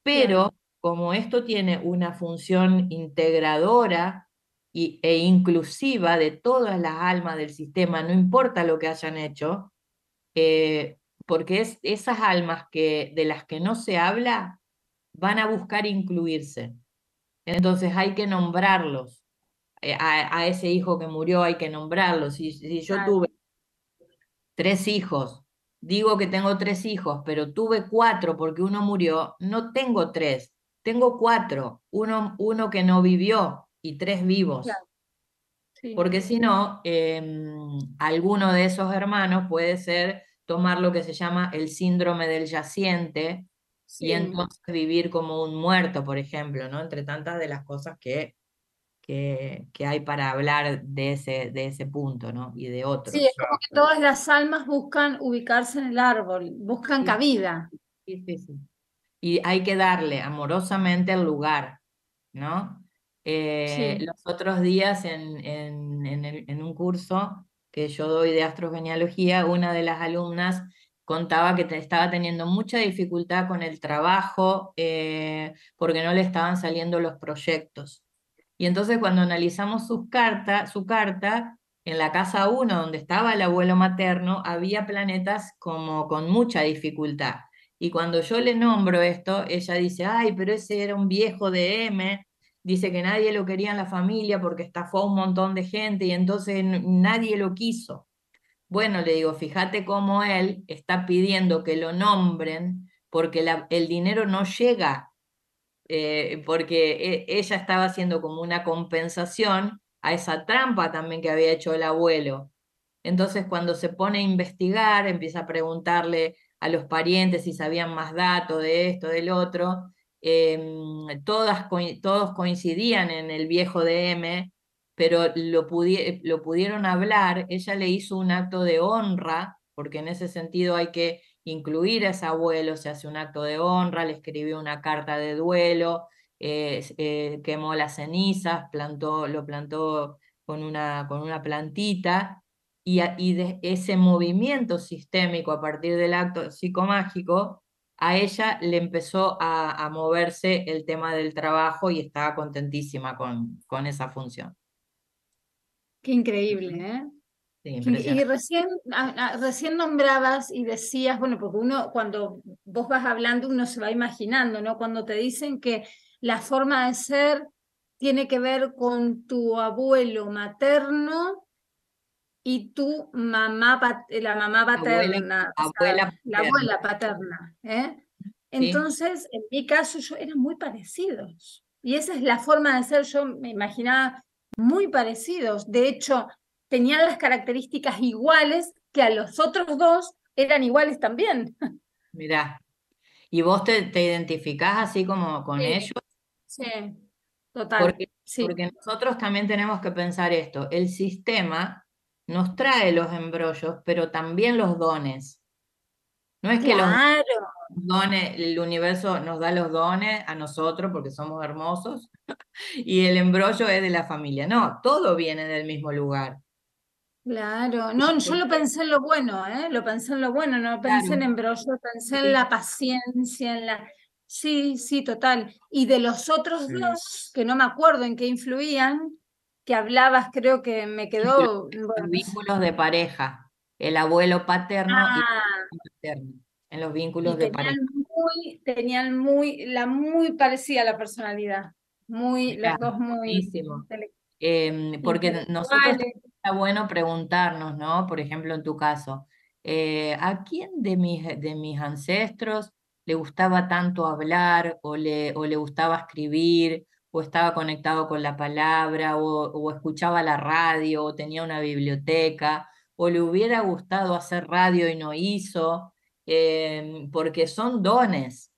Pero como esto tiene una función integradora y, e inclusiva de todas las almas del sistema, no importa lo que hayan hecho, eh, porque es esas almas que, de las que no se habla van a buscar incluirse. Entonces hay que nombrarlos. Eh, a, a, ese hijo que murió hay que nombrarlo. Si, si yo claro. tuve tres hijos, digo que tengo tres hijos, pero tuve cuatro porque uno murió, no tengo tres, tengo cuatro, uno, uno que no vivió y tres vivos. Claro. Sí. Porque si no, eh, alguno de esos hermanos puede ser tomar lo que se llama el síndrome del yaciente sí. y entonces vivir como un muerto, por ejemplo, ¿no? Entre tantas de las cosas que que, que, hay para hablar de ese, de ese punto, ¿no? Y de otros. Sí, es como que todas las almas buscan ubicarse en el árbol, buscan Sí. cabida. Sí, sí, sí. Y hay que darle amorosamente el lugar, ¿no? Eh, Sí. Los otros días en, en, en el- en un curso que yo doy de astrogenealogía, una de las alumnas contaba que estaba teniendo mucha dificultad con el trabajo eh, porque no le estaban saliendo los proyectos. Y entonces cuando analizamos sus cartas, su carta, en la casa 1, donde estaba el abuelo materno, había planetas como con mucha dificultad. Y cuando yo le nombro esto, ella dice, ay, pero ese era un viejo de M, dice que nadie lo quería en la familia porque estafó a un montón de gente y entonces nadie lo quiso. Bueno, le digo, fíjate cómo él está pidiendo que lo nombren porque el dinero no llega eh, porque e- ella estaba haciendo como una compensación a esa trampa también que había hecho el abuelo. Entonces, cuando se pone a investigar, empieza a preguntarle a los parientes si sabían más datos de esto, del otro. Em, todas, todos coincidían en el viejo DM, pero lo, pudi- lo pudieron hablar. Ella le hizo un acto de honra, porque en ese sentido hay que incluir a ese abuelo, se hace un acto de honra, le escribió una carta de duelo, eh, eh, quemó las cenizas, plantó, lo plantó con una, con una plantita, y, y ese movimiento sistémico a partir del acto psicomágico, a ella le empezó a, a moverse el tema del trabajo y estaba contentísima con, con esa función. Qué increíble, ¿eh? Sí, Y, recién, ah, ah, recién nombrabas y decías, bueno, porque uno cuando vos vas hablando uno se va imaginando, ¿no? Cuando te dicen que la forma de ser tiene que ver con tu abuelo materno y tu mamá, la mamá Abuela, paterna, o sea, abuela la abuela paterna, ¿eh? Sí. Entonces, en mi caso, yo eran muy parecidos. Y esa es la forma de ser, yo me imaginaba muy parecidos. De hecho, tenían las características iguales que a los otros dos eran iguales también. Mirá. ¿Y vos te, te identificás así como con Sí. ellos? Sí, total. Porque, Sí, porque nosotros también tenemos que pensar esto. El sistema nos trae los embrollos, pero también los dones. No es que los dones, el universo nos da los dones a nosotros porque somos hermosos y el embrollo es de la familia. No, todo viene del mismo lugar. claro. No, yo lo pensé en lo bueno, ¿eh? Lo pensé en lo bueno, no pensé en embrollo, pensé Sí. en la paciencia, en la... Sí, sí, total. Y de los otros Sí. dos, que no me acuerdo en qué influían, que hablabas, creo que me quedó, bueno, Los vínculos de pareja, el abuelo paterno y ah, el materno, en los y vínculos de pareja. tenían muy, tenían muy, la muy parecida la personalidad, muy, Mirá, los dos muy Em, porque nosotros está bueno preguntarnos, ¿no? Por ejemplo, en tu caso, eh, ¿a quién de mis, de mis ancestros le gustaba tanto hablar o le, o le gustaba escribir o estaba conectado con la palabra o, o escuchaba la radio o tenía una biblioteca o le hubiera gustado hacer radio y no hizo? Em, porque son dones,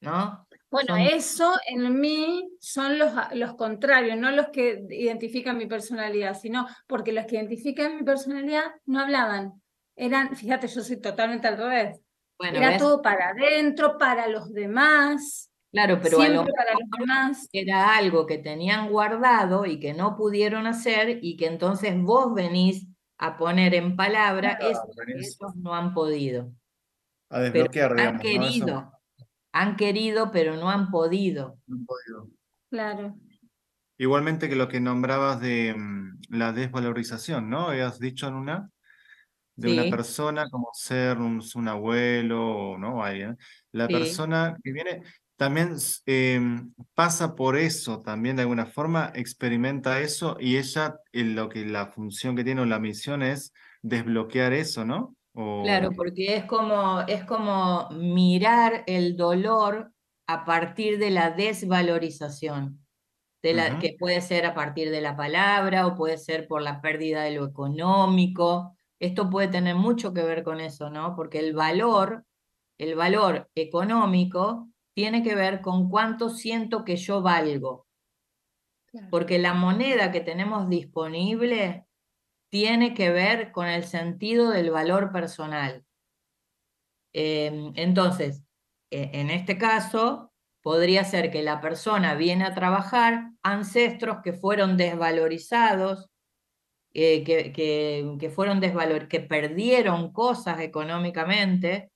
¿no? Bueno, Son eso en mí son los, los contrarios, no los que identifican mi personalidad, sino porque los que identifican mi personalidad no hablaban. Eran, fíjate, yo soy totalmente al revés. Bueno, Era ¿ves? todo para adentro, para los demás, Claro, pero a lo para los demás. era algo que tenían guardado y que no pudieron hacer y que entonces vos venís a poner en palabra Claro, eso que ellos no han podido. A Pero desbloquear, han digamos. querido, han querido, pero no han podido. no he podido. Claro. Igualmente que lo que nombrabas de mm, la desvalorización, ¿no? Habías dicho en una de Sí. una persona como ser un, un abuelo, ¿no? Alguien. La Sí. persona que viene también em, pasa por eso, también de alguna forma experimenta eso y ella lo que la función que tiene o la misión es desbloquear eso, ¿no? O, Claro, porque es como, es como mirar el dolor a partir de la desvalorización, de la, que puede ser a partir de la palabra o puede ser por la pérdida de lo económico. Esto puede tener mucho que ver con eso, ¿no? Porque el valor, el valor económico tiene que ver con cuánto siento que yo valgo. Claro. Porque la moneda que tenemos disponible tiene que ver con el sentido del valor personal. Em, entonces, e- en este caso, podría ser que la persona viene a trabajar ancestros que fueron desvalorizados, eh, que, que, que fueron desvalor, que perdieron cosas económicamente,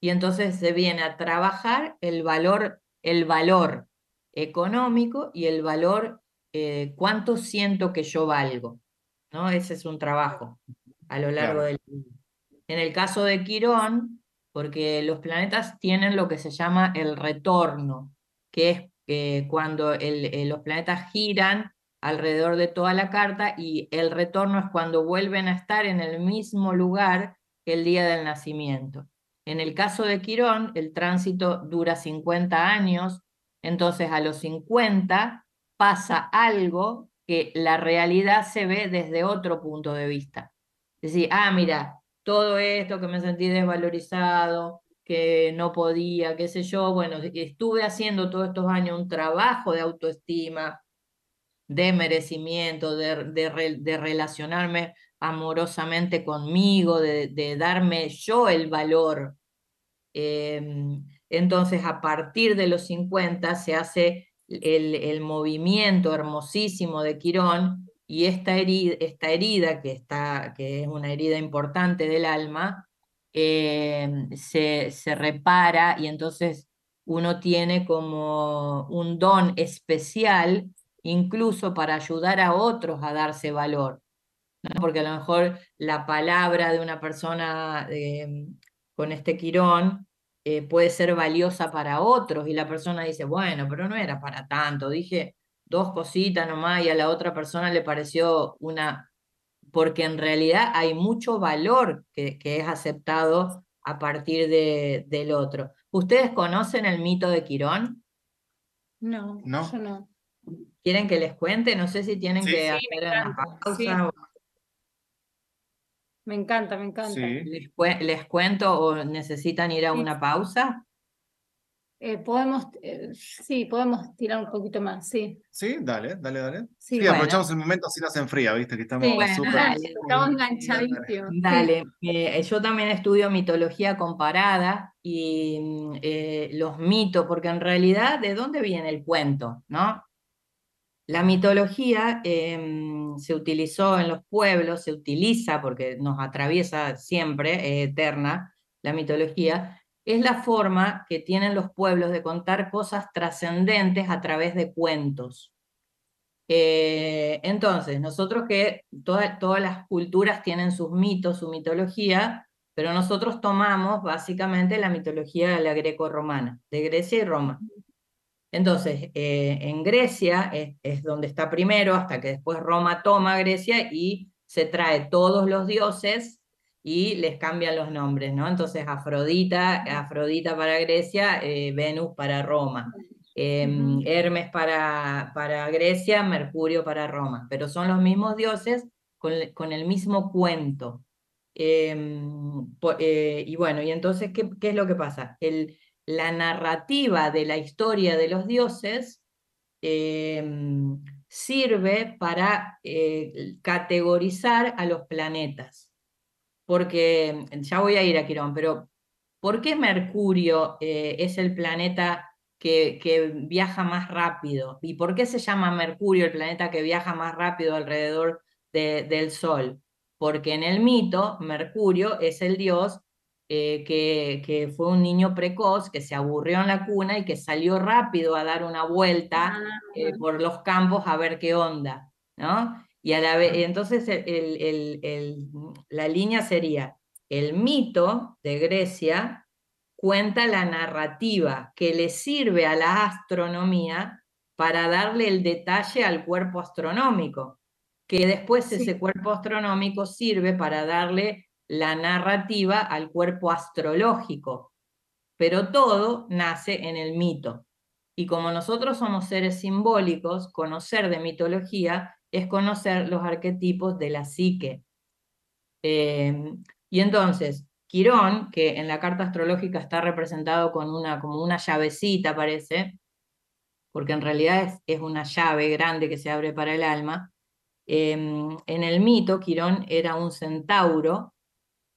y entonces se viene a trabajar el valor, el valor económico y el valor, eh, cuánto siento que yo valgo, ¿no? Ese es un trabajo a lo largo Claro. del. En el caso de Quirón, porque los planetas tienen lo que se llama el retorno, que es eh, cuando el- eh, los planetas giran alrededor de toda la carta y el retorno es cuando vuelven a estar en el mismo lugar que el día del nacimiento. En el caso de Quirón, el tránsito dura 50 años, entonces a los 50 pasa algo que la realidad se ve desde otro punto de vista. Es decir, ah, mira, todo esto que me sentí desvalorizado, que no podía, qué sé yo, bueno, estuve haciendo todos estos años un trabajo de autoestima, de merecimiento, de, de, re- de relacionarme amorosamente conmigo, de, darme yo el valor. Em, entonces, a partir de los 50 se hace el, el movimiento hermosísimo de Quirón y esta herida, esta herida que, está, que es una herida importante del alma, em, se, se repara y entonces uno tiene como un don especial incluso para ayudar a otros a darse valor. ¿No? Porque a lo mejor la palabra de una persona eh, con este quirón eh, puede ser valiosa para otros y la persona dice, bueno, pero no era para tanto, dije dos cositas nomás y a la otra persona le pareció una, porque en realidad hay mucho valor que, que es aceptado a partir de, del otro. ¿Ustedes conocen el mito de Quirón? No, No. yo no. ¿Quieren que les cuente? No sé si tienen Sí. que Sí, hacer una pausa sí. o- Me encanta, me encanta. Sí. ¿Les, cue- les cuento o necesitan ir a Sí. una pausa? Eh, podemos, eh, sí, podemos tirar un poquito más, sí. Sí, dale, dale, dale. Sí, Sí, bueno. aprovechamos el momento así no se enfría, viste, que estamos Sí, Bueno, súper. dale, Estamos dale. enganchadísimos. sí. Dale, eh, yo también estudio mitología comparada y mm, eh, los mitos, porque en realidad, ¿de dónde viene el cuento? ¿No? La mitología em, se utilizó en los pueblos, se utiliza porque nos atraviesa siempre, es eterna, la mitología, es la forma que tienen los pueblos de contar cosas trascendentes a través de cuentos. Eh, entonces, nosotros que toda- todas las culturas tienen sus mitos, su mitología, pero nosotros tomamos básicamente la mitología de la greco-romana, de Grecia y Roma. Entonces, eh, en Grecia es, es donde está primero, hasta que después Roma toma Grecia y se trae todos los dioses y les cambian los nombres, ¿no? Entonces, Afrodita, Afrodita para Grecia, eh, Venus para Roma. Em. Hermes para, para Grecia, Mercurio para Roma, pero son los mismos dioses con, el- con el mismo cuento. Em, po- eh, y bueno, y entonces, ¿qué, qué es lo que pasa? El, la narrativa de la historia de los dioses em, sirve para eh, categorizar a los planetas. Porque, ya voy a ir a Quirón, pero ¿por qué Mercurio eh, es el planeta que, viaja más rápido? ¿Y por qué se llama Mercurio el planeta que viaja más rápido alrededor de, del Sol? Porque en el mito, Mercurio es el dios eh, que, que, fue un niño precoz, que se aburrió en la cuna y que salió rápido a dar una vuelta ah. eh, por los campos a ver qué onda, ¿no? Y a la vez, entonces el, el, el, la línea sería, el mito de Grecia cuenta la narrativa que le sirve a la astronomía para darle el detalle al cuerpo astronómico, que después sí. ese cuerpo astronómico sirve para darle la narrativa al cuerpo astrológico, pero todo nace en el mito. Y como nosotros somos seres simbólicos, conocer de mitología es conocer los arquetipos de la psique. Eh, y entonces, Quirón, que en la carta astrológica está representado con una, como una llavecita, parece, porque en realidad es, es una llave grande que se abre para el alma, eh, en el mito Quirón era un centauro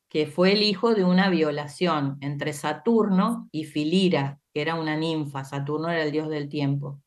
que fue el hijo de una violación entre Saturno y Filira, que era una ninfa, Saturno era el dios del tiempo.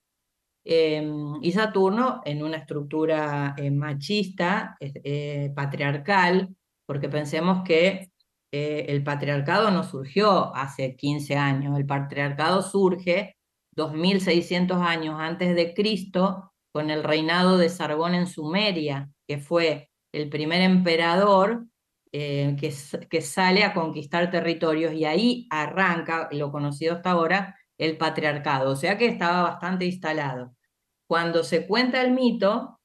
Eh, y Saturno, en una estructura eh, machista, eh, patriarcal, porque pensemos que eh, el patriarcado no surgió hace 15 años, el patriarcado surge 2600 años antes de Cristo con el reinado de Sargón en Sumeria, que fue el primer emperador eh, que, que, sale a conquistar territorios y ahí arranca, lo conocido hasta ahora, el patriarcado, o sea que estaba bastante instalado. Cuando se cuenta el mito,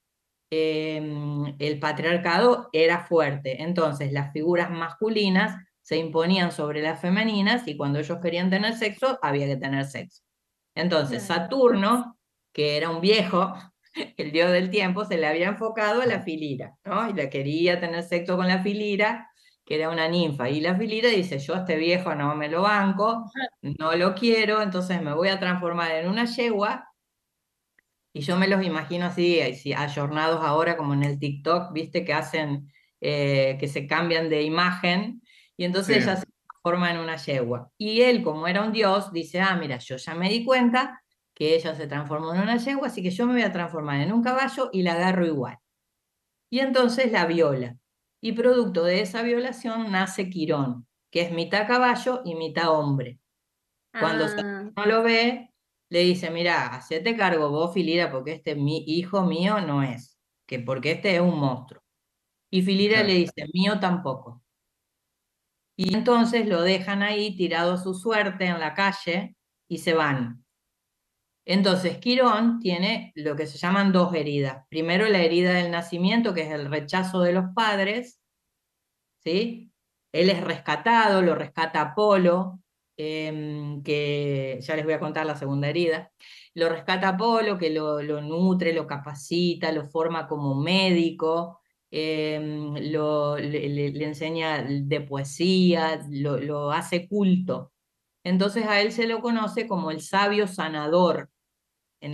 eh, el patriarcado era fuerte, entonces las figuras masculinas se imponían sobre las femeninas y cuando ellos querían tener sexo, había que tener sexo. Entonces Saturno, que era un viejo, el dios del tiempo, se le había enfocado a la filira, ¿no? Y la quería tener sexo con la filira, que era una ninfa. Y la filira dice, yo a este viejo no me lo banco, no lo quiero, entonces me voy a transformar en una yegua. Y yo me los imagino así, así ayornados ahora como en el TikTok, viste, que hacen, eh, que se cambian de imagen. Y entonces sí. ella se transforma en una yegua. Y él, como era un dios, dice, ah, mira, yo ya me di cuenta que ella se transformó en una yegua, así que yo me voy a transformar en un caballo y la agarro igual. Y entonces la viola. Y producto de esa violación nace Quirón, que es mitad caballo y mitad hombre. Cuando ah. no lo ve, le dice, mira, hacete cargo vos, Filira, porque este mi hijo mío no es, que porque este es un monstruo. Y Filira claro. le dice, mío tampoco. Y entonces lo dejan ahí tirado a su suerte en la calle y se van. Entonces, Quirón tiene lo que se llaman dos heridas. Primero, la herida del nacimiento, que es el rechazo de los padres, ¿sí? Él es rescatado, lo rescata Apolo, eh, que ya les voy a contar la segunda herida. Lo rescata Apolo, que lo, nutre, lo capacita, lo forma como médico, eh, lo, le, le, enseña de poesía, lo, lo hace culto. Entonces a él se lo conoce como el sabio sanador,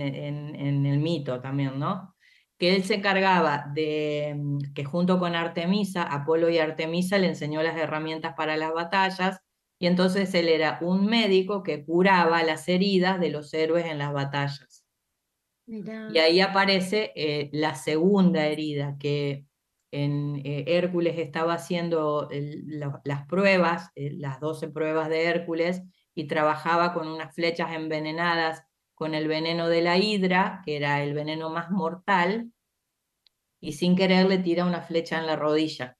en, en, en, el mito también, ¿no? Que él se encargaba de que junto con Artemisa, Apolo y Artemisa le enseñó las herramientas para las batallas, y entonces él era un médico que curaba las heridas de los héroes en las batallas. Mirá. Y ahí aparece eh, la segunda herida, que en eh, Hércules estaba haciendo el, la, las pruebas, eh, las 12 pruebas de Hércules, y trabajaba con unas flechas envenenadas con el veneno de la hidra, que era el veneno más mortal, y sin querer le tira una flecha en la rodilla.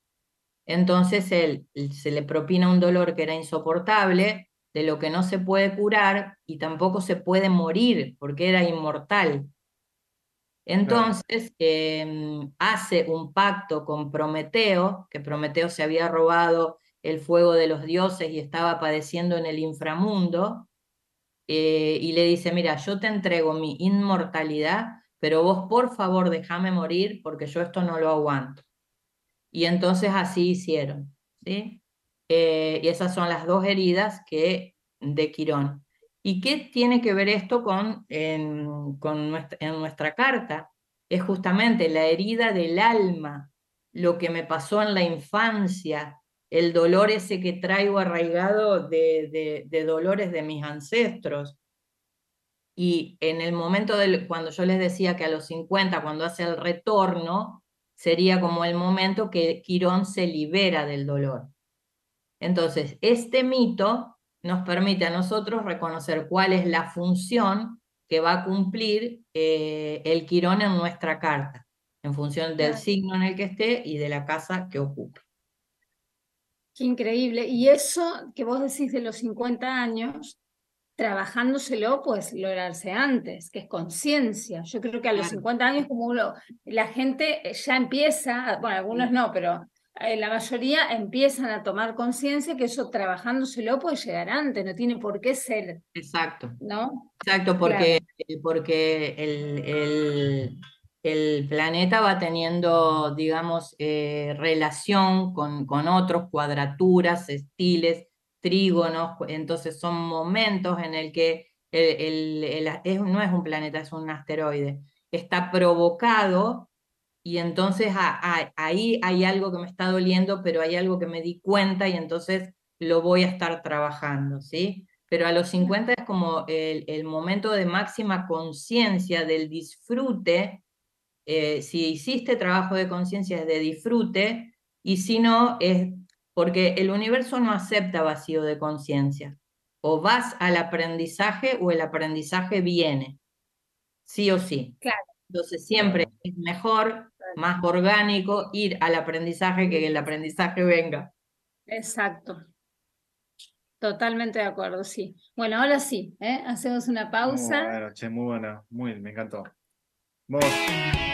Entonces él se le propina un dolor que era insoportable, de lo que no se puede curar y tampoco se puede morir, porque era inmortal. Entonces eh, hace un pacto con Prometeo, que Prometeo se había robado el fuego de los dioses y estaba padeciendo en el inframundo, eh, y le dice, mira, yo te entrego mi inmortalidad, pero vos por favor déjame morir porque yo esto no lo aguanto. Y entonces así hicieron, ¿sí? Eh, y esas son las dos heridas que de Quirón. ¿Y qué tiene que ver esto con, en, con nuestra, en nuestra carta? Es justamente la herida del alma, lo que me pasó en la infancia, el dolor ese que traigo arraigado de, de, de dolores de mis ancestros. Y en el momento del, cuando yo les decía que a los 50, cuando hace el retorno, sería como el momento que Quirón se libera del dolor. Entonces, este mito nos permite a nosotros reconocer cuál es la función que va a cumplir eh, el Quirón en nuestra carta, en función del signo en el que esté y de la casa que ocupe. Qué increíble. Y eso que vos decís de los 50 años, trabajándoselo pues lograrse antes, que es conciencia. Yo creo que a los 50 años como uno, la gente ya empieza, bueno, algunos no, pero eh, la mayoría empiezan a tomar conciencia que eso trabajándoselo puede llegar antes, no tiene por qué ser. Exacto. ¿No? Exacto, porque, porque el, el, el, planeta va teniendo, digamos, eh, relación con, con otros, cuadraturas, estiles, trígonos, entonces son momentos en el que el, el, no es un planeta, es un asteroide, está provocado y entonces ahí hay algo que me está doliendo, pero hay algo que me di cuenta y entonces lo voy a estar trabajando, ¿sí? Pero a los 50 es como el momento de máxima conciencia del disfrute. Eh, si hiciste trabajo de conciencia es de disfrute y si no es porque el universo no acepta vacío de conciencia. O vas al aprendizaje o el aprendizaje viene, sí o sí. Claro. Entonces siempre es mejor, más orgánico ir al aprendizaje que el aprendizaje venga. Exacto. Totalmente de acuerdo, sí. Bueno, ahora sí, ¿eh? hacemos una pausa. Muy bueno, che, muy buena, muy, me encantó. Vamos.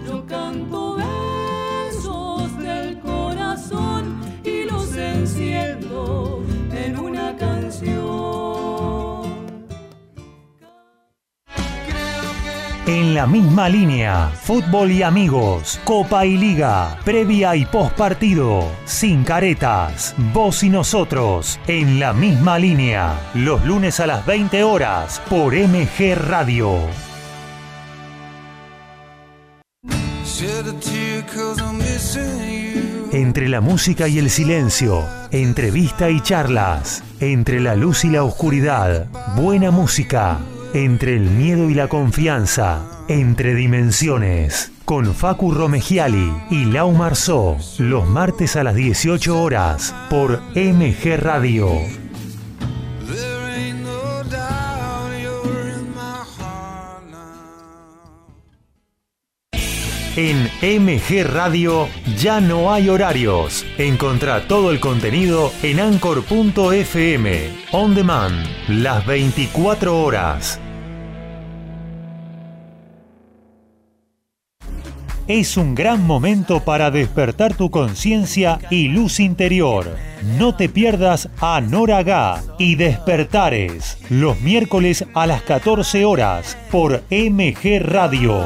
En la misma línea, fútbol y amigos, Copa y Liga, previa y post partido, sin caretas, vos y nosotros, en la misma línea, los lunes a las 20 horas por MG Radio. Entre la música y el silencio, entrevista y charlas, entre la luz y la oscuridad, buena música, entre el miedo y la confianza, entre dimensiones, con Facu Romegiali y Lau Marzó, los martes a las 18 horas por MG Radio. En MG Radio ya no hay horarios. Encontrá todo el contenido en anchor.fm. On demand, las 24 horas. Es un gran momento para despertar tu conciencia y luz interior. No te pierdas a y Despertares los miércoles a las 14 horas por MG Radio.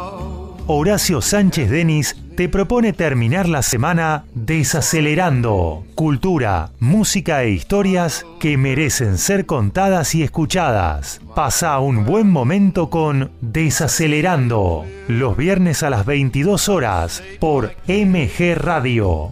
Horacio Sánchez Denis te propone terminar la semana desacelerando cultura, música e historias que merecen ser contadas y escuchadas. Pasa un buen momento con Desacelerando, los viernes a las 22 horas por MG Radio.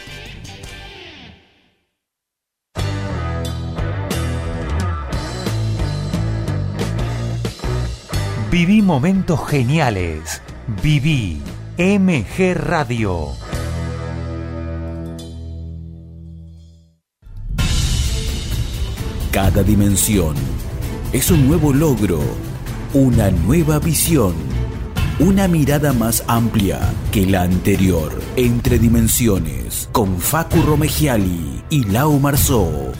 Viví momentos geniales. Viví MG Radio. Cada dimensión es un nuevo logro, una nueva visión, una mirada más amplia que la anterior, entre dimensiones, con Facu Romegiali y Lau Marzó.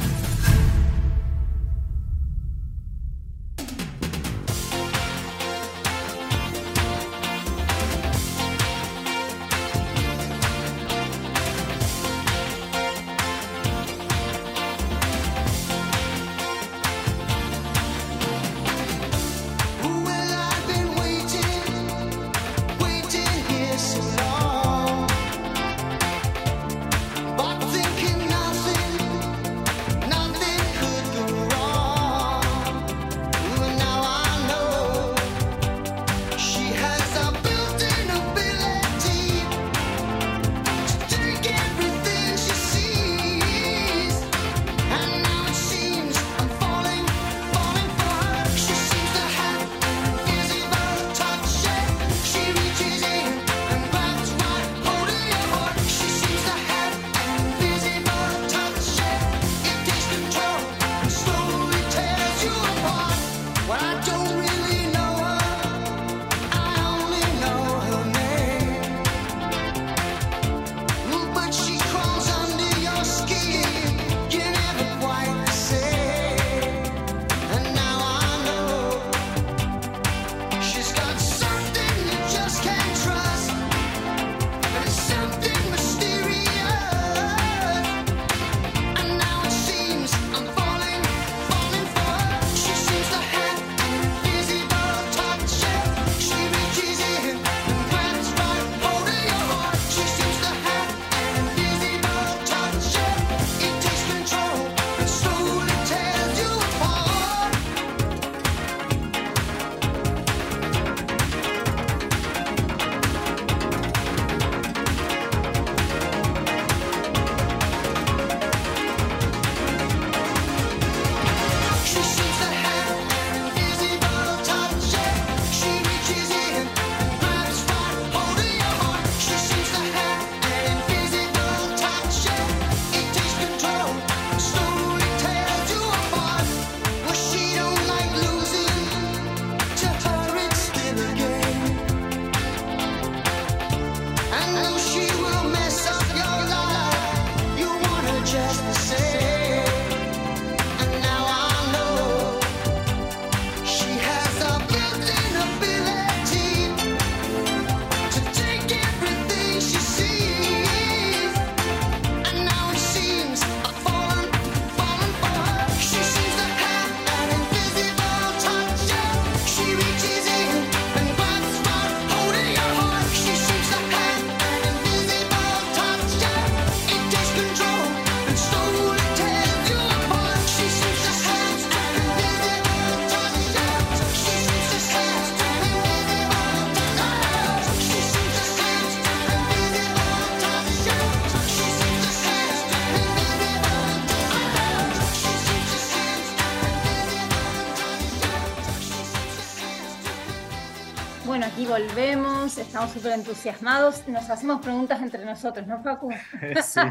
Volvemos, estamos súper entusiasmados, nos hacemos preguntas entre nosotros, ¿no, Facu? [LAUGHS] Sí,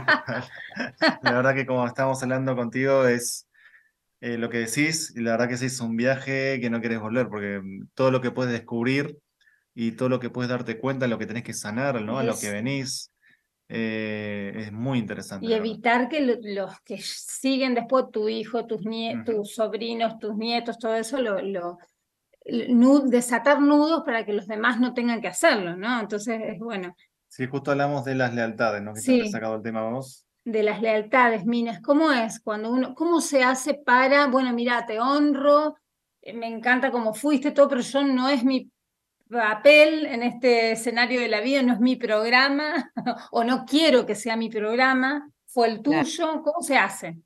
la verdad que como estábamos hablando contigo es eh, lo que decís, y la verdad que sí es un viaje que no querés volver, porque mm, todo lo que puedes descubrir y todo lo que puedes darte cuenta, lo que tenés que sanar, ¿no? A lo que venís, eh, es muy interesante. Y evitar que lo- los que siguen después, tu hijo, tus, nie- tus sobrinos, tus nietos, todo eso, lo, lo- desatar nudos para que los demás no tengan que hacerlo, ¿no? Entonces, es bueno, Sí, justo hablamos de las lealtades, ¿no? Que siempre Sí. has sacado el tema vos. de las lealtades, Minas, ¿cómo es cuando uno, cómo se hace para, bueno, mira, te honro, eh, me encanta cómo fuiste, todo, pero yo no es mi papel en este escenario de la vida, no es mi programa, [LAUGHS] o no quiero que sea mi programa, fue el Claro. tuyo, ¿cómo se hace?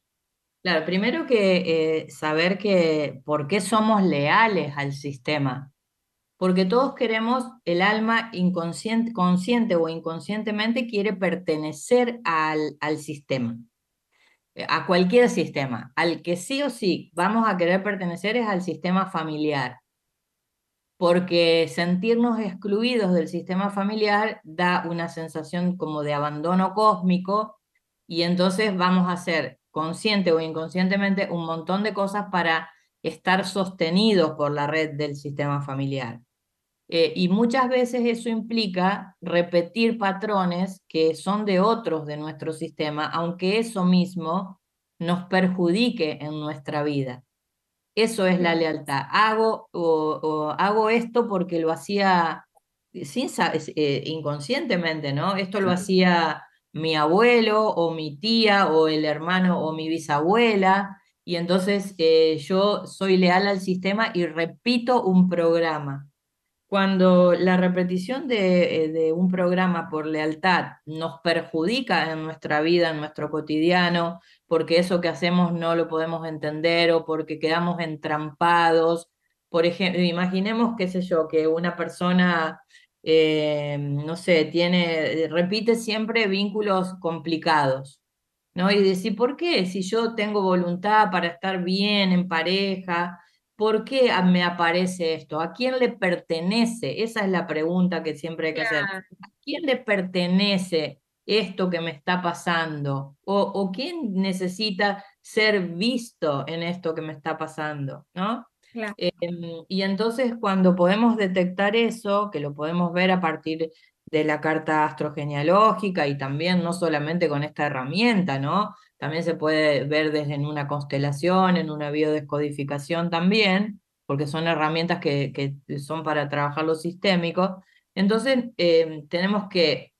Claro, primero que eh, saber que por qué somos leales al sistema. Porque todos queremos, el alma inconsciente, consciente o inconscientemente quiere pertenecer al, al sistema, eh, a cualquier sistema. Al que sí o sí vamos a querer pertenecer es al sistema familiar. Porque sentirnos excluidos del sistema familiar da una sensación como de abandono cósmico y entonces vamos a hacer consciente o inconscientemente un montón de cosas para estar sostenidos por la red del sistema familiar. Eh, y muchas veces eso implica repetir patrones que son de otros de nuestro sistema, aunque eso mismo nos perjudique en nuestra vida. Eso es la lealtad. Hago, o, o hago esto porque lo hacía sin, eh, inconscientemente, ¿no? Esto lo hacía mi abuelo o mi tía o el hermano o mi bisabuela, y entonces eh, yo soy leal al sistema y repito un programa. Cuando la repetición de, eh, de un programa por lealtad nos perjudica en nuestra vida, en nuestro cotidiano, porque eso que hacemos no lo podemos entender o porque quedamos entrampados. Por ejemplo, imaginemos, qué sé yo, que una persona, eh, no sé, tiene, repite siempre vínculos complicados, ¿no? Y decir, ¿por qué? Si yo tengo voluntad para estar bien en pareja, ¿por qué me aparece esto? ¿A quién le pertenece? Esa es la pregunta que siempre hay que hacer. ¿A quién le pertenece esto que me está pasando? ¿O, o quién necesita ser visto en esto que me está pasando? ¿No? Em, y entonces cuando podemos detectar eso, que lo podemos ver a partir de la carta astrogenealógica y también no solamente con esta herramienta, ¿no? También se puede ver desde en una constelación, en una biodescodificación también, porque son herramientas que, que son para trabajar lo sistémico. Entonces em, tenemos que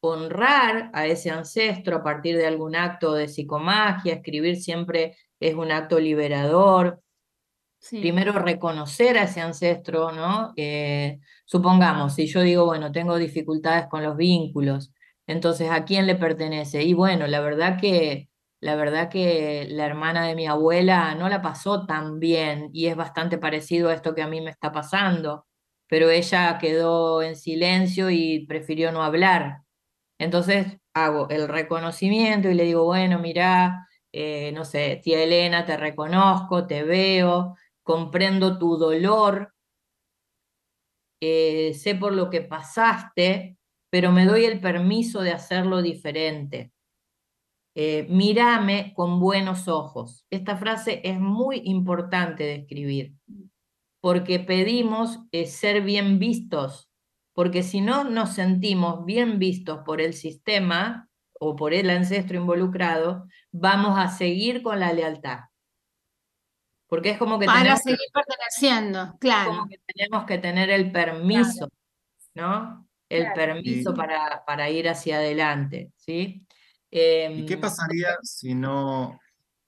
honrar a ese ancestro a partir de algún acto de psicomagia, escribir siempre es un acto liberador, Primero reconocer a ese ancestro, ¿no? Eh, supongamos, si yo digo, bueno, tengo dificultades con los vínculos, entonces, ¿a quién le pertenece? Y bueno, la verdad que, la verdad que la hermana de mi abuela no la pasó tan bien y es bastante parecido a esto que a mí me está pasando, pero ella quedó en silencio y prefirió no hablar. Entonces hago el reconocimiento y le digo, bueno, mirá, eh, no sé, tía Elena, te reconozco, te veo, comprendo tu dolor, eh, sé por lo que pasaste, pero me doy el permiso de hacerlo diferente. Eh, mírame con buenos ojos. Esta frase es muy importante de escribir, porque pedimos eh, ser bien vistos, porque si no nos sentimos bien vistos por el sistema o por el ancestro involucrado, vamos a seguir con la lealtad. Porque es como que Para tenemos seguir perteneciendo, claro. como que tenemos que tener el permiso, ¿no? El Claro. permiso Y- para, para ir hacia adelante, ¿sí? ¿Y qué Em, pasaría si no,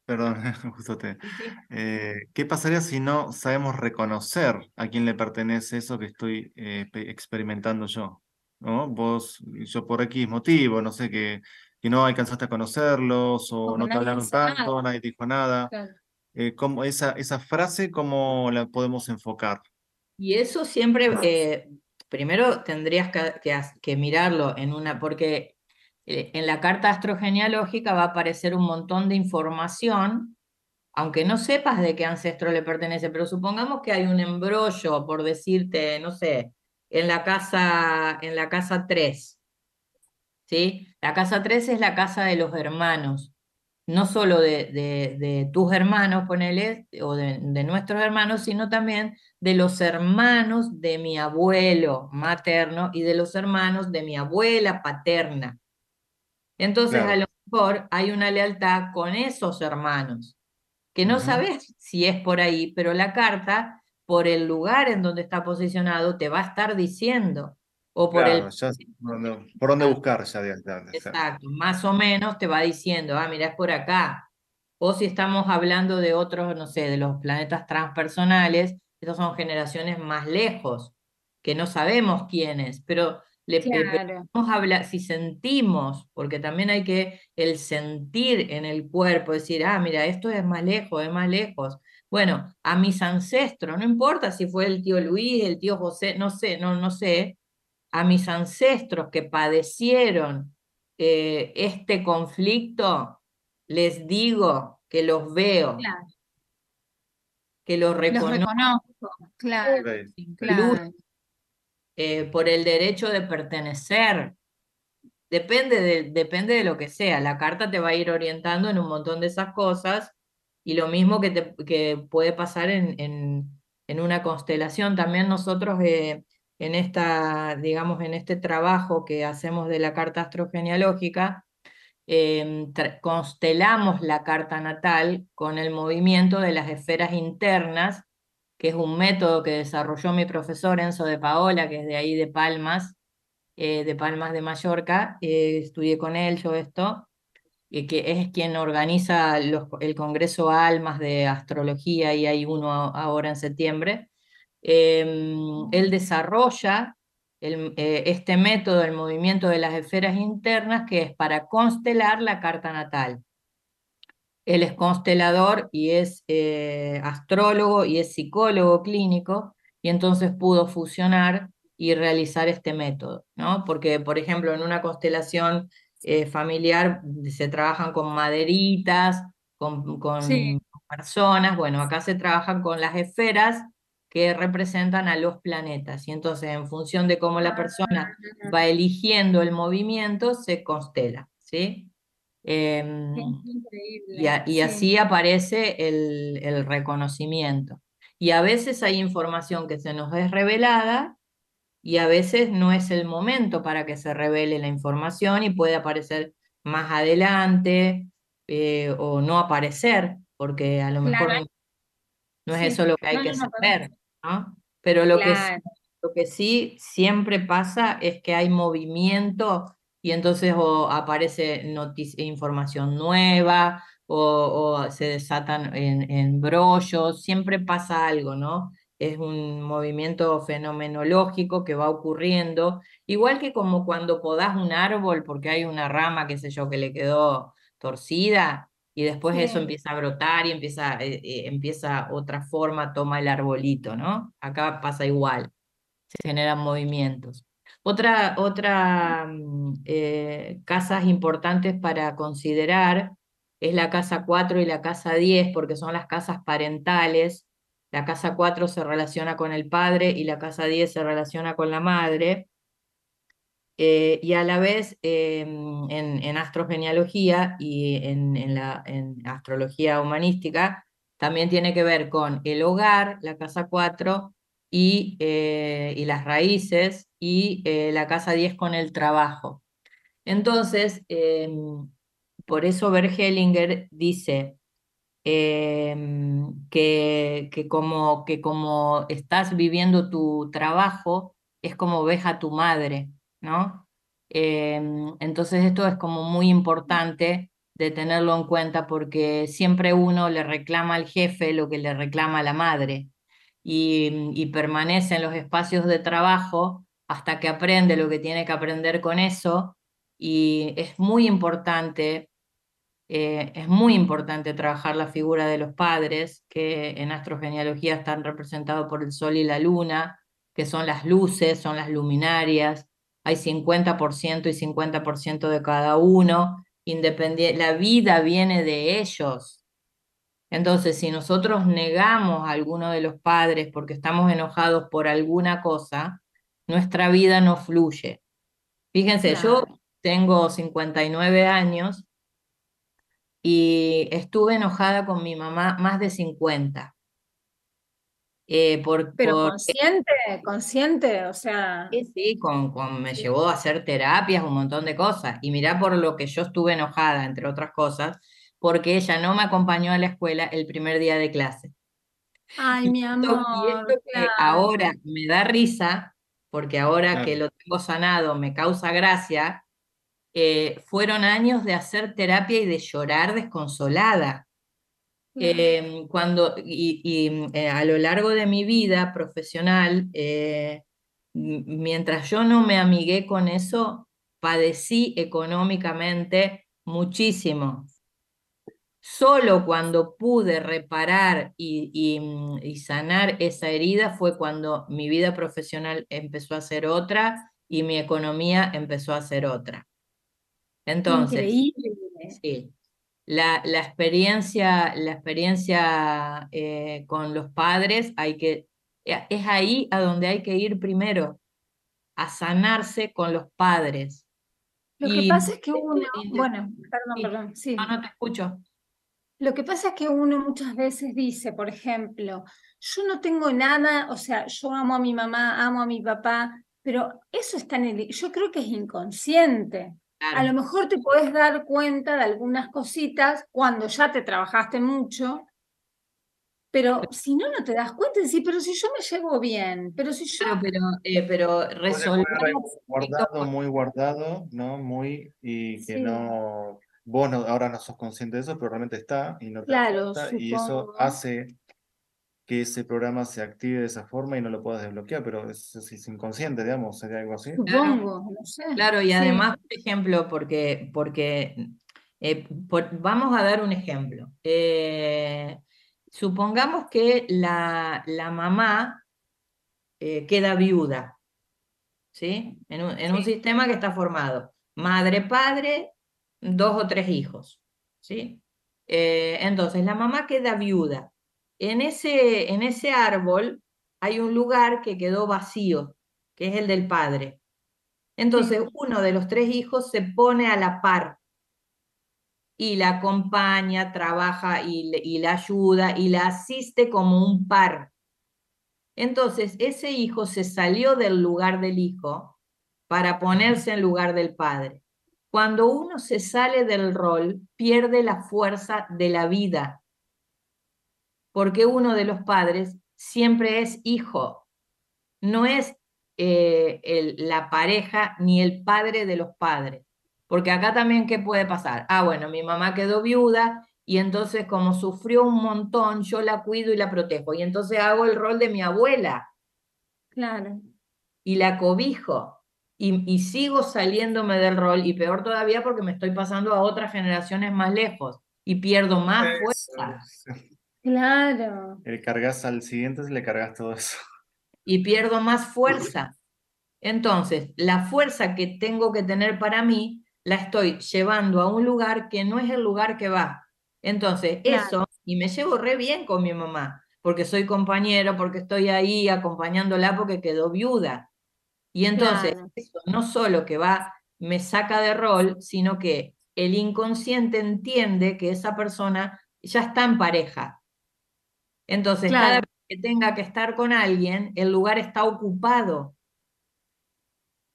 perdón, [LAUGHS] justo te, eh, ¿qué pasaría si no sabemos reconocer a quién le pertenece eso que estoy eh, pe- experimentando yo? ¿No? Vos, yo por X motivo, no sé, que, que no alcanzaste a conocerlos o O que no te hablaron tanto, nada. nadie te dijo nada. Claro. Eh, ¿cómo- esa, esa frase, ¿cómo la podemos enfocar? Y eso siempre, eh, primero tendrías que, que has- que mirarlo en una, porque eh, en la carta astrogenealógica va a aparecer un montón de información, aunque no sepas de qué ancestro le pertenece, pero supongamos que hay un embrollo, por decirte, no sé, en la casa, en la casa 3, ¿sí? La casa 3 es la casa de los hermanos no solo de, de- de tus hermanos, ponele, o de, de nuestros hermanos, sino también de los hermanos de mi abuelo materno y de los hermanos de mi abuela paterna. Entonces, a lo mejor hay una lealtad con esos hermanos, que no sabes si es por ahí, pero la carta, por el lugar en donde está posicionado, te va a estar diciendo, o por el Claro, ya sé [LAUGHS] por dónde, buscar ya sea. Exacto, más o menos te va diciendo, ah, mira, es por acá. O si estamos hablando de otros, no sé, de los planetas transpersonales, estos son generaciones más lejos. que no sabemos quién es, pero le Claro. podemos hablar, si sentimos, porque también hay que el sentir en el cuerpo, decir, ah, mira, esto es más lejos, es más lejos. Bueno, a mis ancestros, no importa si fue el tío Luis, el tío José, no sé, no, no sé, a mis ancestros que padecieron eh, este conflicto, les digo que los veo, Claro. que los Los reconozco, reconozco, claro, Ok. incluso claro. eh, por el derecho de pertenecer. Depende de, depende de lo que sea. La carta te va a ir orientando en un montón de esas cosas y lo mismo que, te, que puede pasar en, en, en una constelación. También nosotros eh, en esta, digamos, en este trabajo que hacemos de la carta astrogenealógica, em, constelamos la carta natal con el movimiento de las esferas internas, que es un método que desarrolló mi profesor Enzo de Paola, que es de ahí de Palmas, eh, de Palmas de Mallorca, eh, estudié con él yo esto, que es quien organiza el Congreso Almas de Astrología, y hay uno ahora en septiembre. Em, él desarrolla el- eh, este método, el movimiento de las esferas internas, que es para constelar la carta natal. Él es constelador y es eh, astrólogo y es psicólogo clínico, y entonces pudo fusionar y realizar este método, ¿no? Porque, por ejemplo, en una constelación eh, familiar se trabajan con maderitas, con, con Sí. personas, bueno, acá se trabajan con las esferas que representan a los planetas, y entonces en función de cómo la persona Ah, va eligiendo el movimiento, se constela, ¿sí? Em, y, a- y Sí, así aparece el, el reconocimiento. Y a veces hay información que se nos es revelada y a veces no es el momento para que se revele la información y puede aparecer más adelante eh, o no aparecer, porque a lo mejor no, no es sí. eso lo que hay No, que no, saber, ¿no? Pero lo que lo que sí siempre pasa es que hay movimiento y entonces o aparece información nueva o, o se desatan en, en brollos, siempre pasa algo, ¿no? Es un movimiento fenomenológico que va ocurriendo, igual que como cuando podás un árbol porque hay una rama, qué sé yo, que le quedó torcida y después eso empieza a brotar y empieza, eh, eh, empieza otra forma, toma el arbolito, ¿no? Acá pasa igual se generan movimientos. Otra, otra mm, eh, casas importantes para considerar es la casa 4 y la casa 10, porque son las casas parentales. La casa 4 se relaciona con el padre y la casa 10 se relaciona con la madre. Eh, y a la vez em, en, en astrogenealogía y en, en la en astrología humanística también tiene que ver con el hogar, la casa 4, y, eh, y las raíces, y eh, la casa 10 con el trabajo. Entonces, em, por eso Bergelinger dice em, que, que, como, que como estás viviendo tu trabajo, es como ves a tu madre, ¿no? Em, entonces esto es como muy importante de tenerlo en cuenta porque siempre uno le reclama al jefe lo que le reclama a la madre y, y permanece en los espacios de trabajo hasta que aprende lo que tiene que aprender con eso y es muy importante eh, es muy importante trabajar la figura de los padres, que en astrogenealogía están representados por el sol y la luna, que son las luces, son las luminarias, hay 50% y 50% de cada uno, independiente, la vida viene de ellos. Entonces, si nosotros negamos a alguno de los padres porque estamos enojados por alguna cosa, nuestra vida no fluye. Fíjense, yo tengo 59 años y estuve enojada con mi mamá más de 50. Eh, por, Pero por- consciente, consciente, o sea, sí, sí, con, con- me Sí. llevó a hacer terapias, un montón de cosas. Y mirá por lo que yo estuve enojada, entre otras cosas, porque ella no me acompañó a la escuela el primer día de clase. ay, [LAUGHS] Y mi esto, y amor, esto que ahora me da risa, porque ahora que lo tengo sanado me causa gracia, eh, fueron años de hacer terapia y de llorar desconsolada. Em, cuando, y, y, eh, a lo largo de mi vida profesional, eh, mientras yo no me amigué con eso, padecí económicamente muchísimo. Solo cuando pude reparar y, y, mm, y sanar esa herida fue cuando mi vida profesional empezó a ser otra y mi economía empezó a ser otra. Entonces, Increíble. Sí. La, la experiencia, la experiencia eh, con los padres hay que, eh, es ahí a donde hay que ir primero, a sanarse con los padres. Lo que Y- pasa es que uno, bueno, perdón, perdón, sí. No, no te escucho. Lo que pasa es que uno muchas veces dice, por ejemplo, yo no tengo nada, o sea, yo amo a mi mamá, amo a mi papá, pero eso está en el, yo creo que es inconsciente. A lo mejor te puedes dar cuenta de algunas cositas cuando ya te trabajaste mucho, pero si no, no te das cuenta, decís, pero si yo me llevo bien, pero si yo... Claro, pero, eh, pero resolver guardado, muy guardado, ¿no? Muy, y que Sí. no, vos no, ahora no sos consciente de eso, pero realmente está y no te das Claro, cuenta, y eso hace que ese programa se active de esa forma y no lo puedas desbloquear, pero es, es- es inconsciente, digamos, sería algo así. Supongo, no sé. Claro, y sí. además, por ejemplo, porque, porque eh, por- vamos a dar un ejemplo. Eh, supongamos que la, la mamá eh, queda viuda, ¿sí? En un, en un sistema que está formado. Madre, padre, dos o tres hijos, ¿sí? Eh, entonces, la mamá queda viuda. En ese, en ese árbol hay un lugar que quedó vacío, que es el del padre. Entonces, uno de los tres hijos se pone a la par y la acompaña, trabaja y, y la ayuda y la asiste como un par. Entonces, ese hijo se salió del lugar del hijo para ponerse en lugar del padre. Cuando uno se sale del rol, pierde la fuerza de la vida, porque uno de los padres siempre es hijo, no es eh, el- la pareja ni el padre de los padres. Porque acá también, ¿qué puede pasar? Ah, bueno, mi mamá quedó viuda y entonces como sufrió un montón, yo la cuido y la protejo. Y entonces hago el rol de mi abuela Claro, y la cobijo. Y, y sigo saliéndome del rol y peor todavía porque me estoy pasando a otras generaciones más lejos y pierdo más fuerza. Claro. Le cargas al siguiente, le cargas todo eso. y pierdo más fuerza. Entonces, la fuerza que tengo que tener para mí, la estoy llevando a un lugar que no es el lugar que va. Entonces, Claro. eso, y me llevo re bien con mi mamá, porque soy compañero, porque estoy ahí acompañándola porque quedó viuda. Y entonces, Claro. eso no solo que va, me saca de rol, sino que el inconsciente entiende que esa persona ya está en pareja. Entonces, cada vez que tenga que estar con alguien, el lugar está ocupado.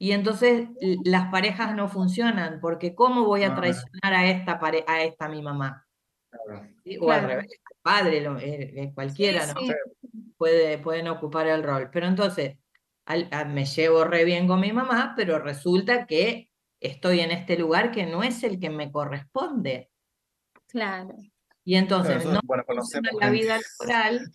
Y entonces las parejas no funcionan, porque ¿cómo voy a traicionar a esta, pare- a esta mi mamá? Claro. ¿Sí? O al revés, el padre, lo- eh, eh, cualquiera, Sí, ¿no? sí. Puede, pueden ocupar el rol. Pero entonces, al- a- me llevo re bien con mi mamá, pero resulta que estoy en este lugar que no es el que me corresponde. Claro, Y entonces Claro, no bueno, conocemos la gente. vida laboral.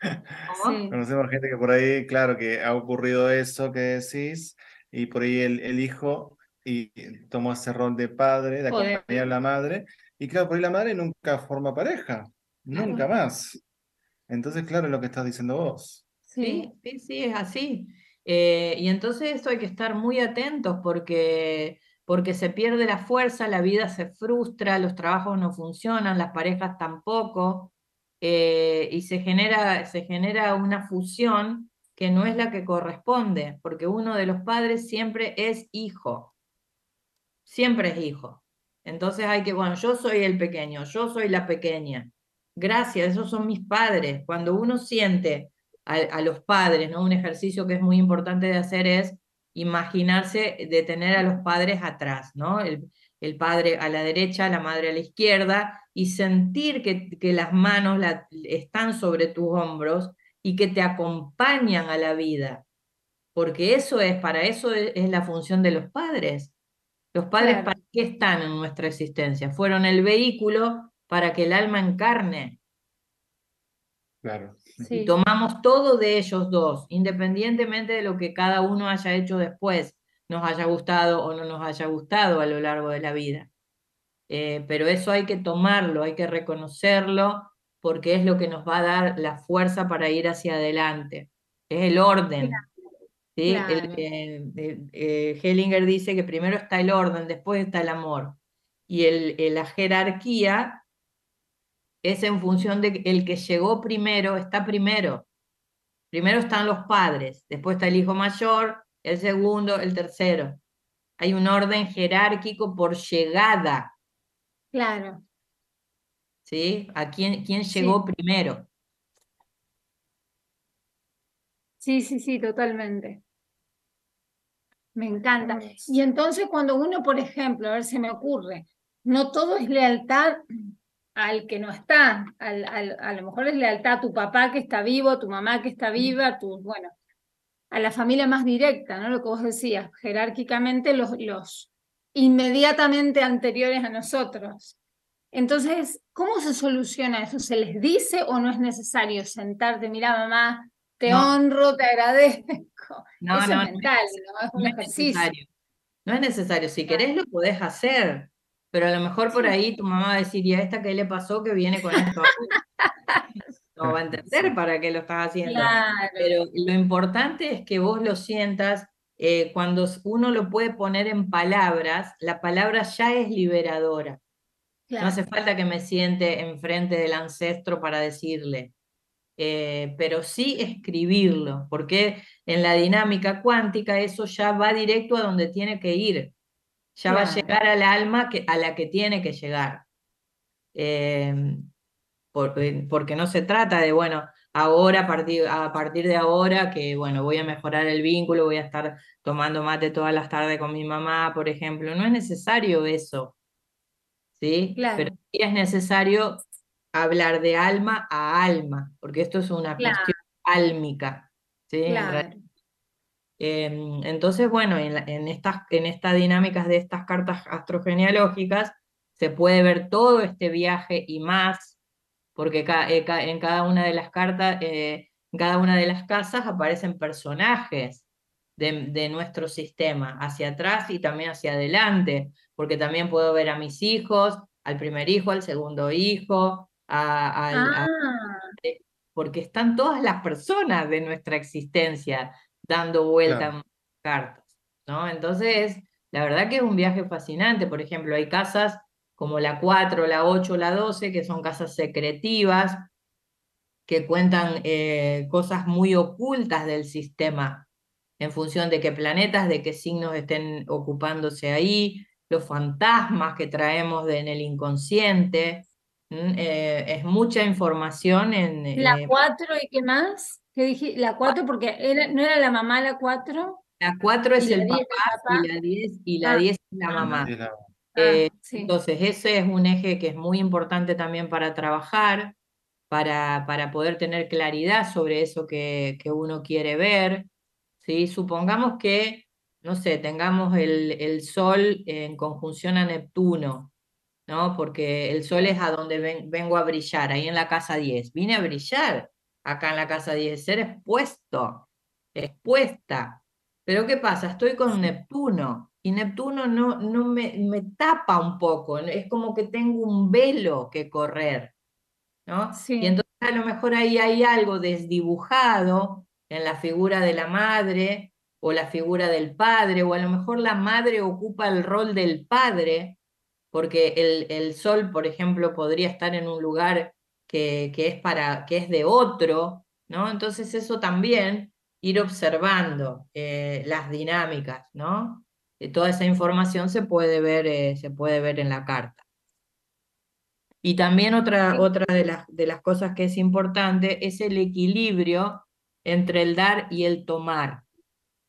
[LAUGHS] ¿Cómo? sí. Conocemos gente que por ahí, claro, que ha ocurrido eso que decís, y por ahí el, el hijo y tomó ese rol de padre, de acompañar a la madre, y claro, por ahí la madre nunca forma pareja, nunca más. Entonces, claro, es lo que estás diciendo vos. Sí, sí, sí, es así. Eh, y entonces esto hay que estar muy atentos porque, porque se pierde la fuerza, la vida se frustra, los trabajos no funcionan, las parejas tampoco, eh, y se genera, se genera una fusión que no es la que corresponde, porque uno de los padres siempre es hijo, siempre es hijo. Entonces hay que, bueno, yo soy el pequeño, yo soy la pequeña. Gracias, esos son mis padres. Cuando uno siente a, a los padres, ¿no? Un ejercicio que es muy importante de hacer es imaginarse de tener a los padres atrás, ¿no? El, el padre a la derecha, la madre a la izquierda, y sentir que, que las manos la- están sobre tus hombros y que te acompañan a la vida. Porque eso es, para eso es, es la función de los padres. Los padres, Claro. ¿para qué están en nuestra existencia? Fueron el vehículo para que el alma encarne. Claro. Y tomamos todo de ellos dos, independientemente de lo que cada uno haya hecho después, nos haya gustado o no nos haya gustado a lo largo de la vida. Eh, pero eso hay que tomarlo, hay que reconocerlo, porque es lo que nos va a dar la fuerza para ir hacia adelante. Es el orden. ¿sí? Claro. eh, Hellinger dice que primero está el orden, después está el amor. Y el, eh, la jerarquía es en función de que el que llegó primero está primero. Primero están los padres, después está el hijo mayor, el segundo, el tercero. Hay un orden jerárquico por llegada, claro. ¿sí? A quién, quién Sí. llegó primero. Sí, sí, sí, totalmente. Me encanta. Y entonces cuando uno, por ejemplo, a ver, se me ocurre, no todo es lealtad al que no está, al, al- a lo mejor es lealtad a tu papá que está vivo, a tu mamá que está viva, tu, bueno, a la familia más directa, ¿no? Lo que vos decías, jerárquicamente los, los inmediatamente anteriores a nosotros. Entonces, ¿cómo se soluciona eso? ¿Se les dice o no es necesario sentarte, mira mamá, te No. honro, te agradezco? No, Eso no, es mental, ¿no? Es un No es ejercicio. necesario. No es necesario. Si querés lo podés hacer, pero a lo mejor por ahí tu mamá va a decir, ¿y a esta qué le pasó que viene con esto? [LAUGHS] No va a entender para qué lo estás haciendo. Claro, Pero lo importante es que vos lo sientas, eh, cuando uno lo puede poner en palabras, la palabra ya es liberadora. No hace falta que me siente enfrente del ancestro para decirle, eh, pero sí escribirlo, porque en la dinámica cuántica eso ya va directo a donde tiene que ir, ya va a llegar al alma que, a la que tiene que llegar. Eh, por- eh, porque no se trata de, bueno, ahora, a partir, a partir de ahora, que bueno, voy a mejorar el vínculo, voy a estar tomando mate todas las tardes con mi mamá, por ejemplo. No es necesario eso, ¿sí? Pero Claro. sí es necesario hablar de alma a alma, porque esto es una Claro. cuestión álmica, ¿sí? Claro. Em, entonces, bueno, en, la- en estas, en estas dinámicas de estas cartas astrogenealógicas se puede ver todo este viaje y más, porque ca- eh, en cada una de las cartas, eh, en cada una de las casas aparecen personajes de, de nuestro sistema, hacia atrás y también hacia adelante, porque también puedo ver a mis hijos, al primer hijo, al segundo hijo, a- al- a- Ah, porque están todas las personas de nuestra existencia dando vuelta Claro. en cartas, ¿no? Entonces, la verdad que es un viaje fascinante. Por ejemplo, hay casas como la 4, la 8, la 12, que son casas secretivas, que cuentan eh, cosas muy ocultas del sistema, en función de qué planetas, de qué signos estén ocupándose ahí, los fantasmas que traemos de- en el inconsciente. Eh, es mucha información en... la eh, 4 y qué más? ¿Qué dije? La 4 porque era, no era la mamá la 4 La 4 y es el 10 papá y la 10 y la Ah, 10 es la ah, mamá. La- Ah, Eh, sí. entonces, ese es un eje que es muy importante también para trabajar, para, para poder tener claridad sobre eso que, que uno quiere ver. ¿sí? Supongamos que, no sé, tengamos el, el Sol en conjunción a Neptuno, ¿no? Porque el Sol es a donde ven- vengo a brillar, ahí en la casa 10. Vine a brillar acá en la casa 10, ser expuesto, expuesta. Pero ¿qué pasa? Estoy con Neptuno y Neptuno no, no me, me tapa un poco, es como que tengo un velo que correr, ¿no? Y Sí, entonces a lo mejor ahí hay algo desdibujado en la figura de la madre o la figura del padre, o a lo mejor la madre ocupa el rol del padre, porque el, el sol, por ejemplo, podría estar en un lugar que, que es para, que es de otro, ¿no? Entonces eso también, ir observando eh, las dinámicas, ¿no? Eh, toda esa información se puede ver, eh, se puede ver en la carta. Y también otra, otra de las, de las cosas que es importante es el equilibrio entre el dar y el tomar,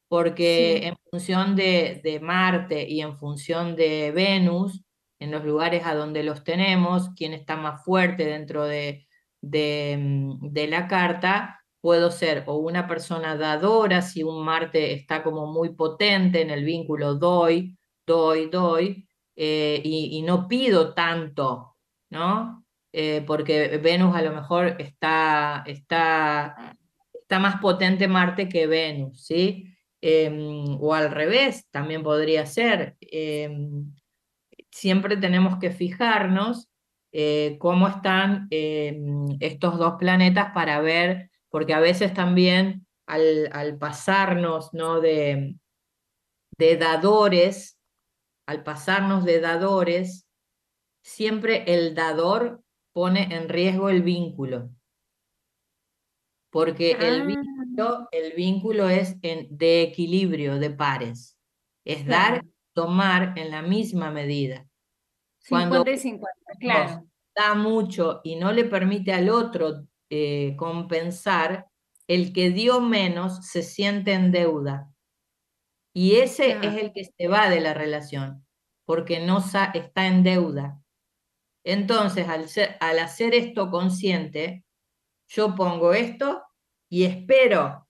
porque Sí. en función de, de Marte y en función de Venus, en los lugares a donde los tenemos, quién está más fuerte dentro de, mm, de la carta, puedo ser o una persona dadora, si un Marte está como muy potente en el vínculo doy, doy, doy, eh, y, no pido tanto, ¿no? eh, porque Venus a lo mejor está, está, está más potente Marte que Venus, ¿sí? Em, o al revés, también podría ser. Em, siempre tenemos que fijarnos eh, cómo están em, estos dos planetas para ver, porque a veces también al, al pasarnos ¿no? de, de dadores, al pasarnos de dadores, siempre el dador pone en riesgo el vínculo. Porque el, Ah. vínculo, el vínculo es en- de equilibrio, de pares. Es dar. Tomar en la misma medida. Cuando 50 y 50, claro. da mucho y no le permite al otro eh, compensar, el que dio menos se siente en deuda. Y ese es el que se va de la relación, porque no está en deuda. Entonces, al, ser- al hacer esto consciente, yo pongo esto y espero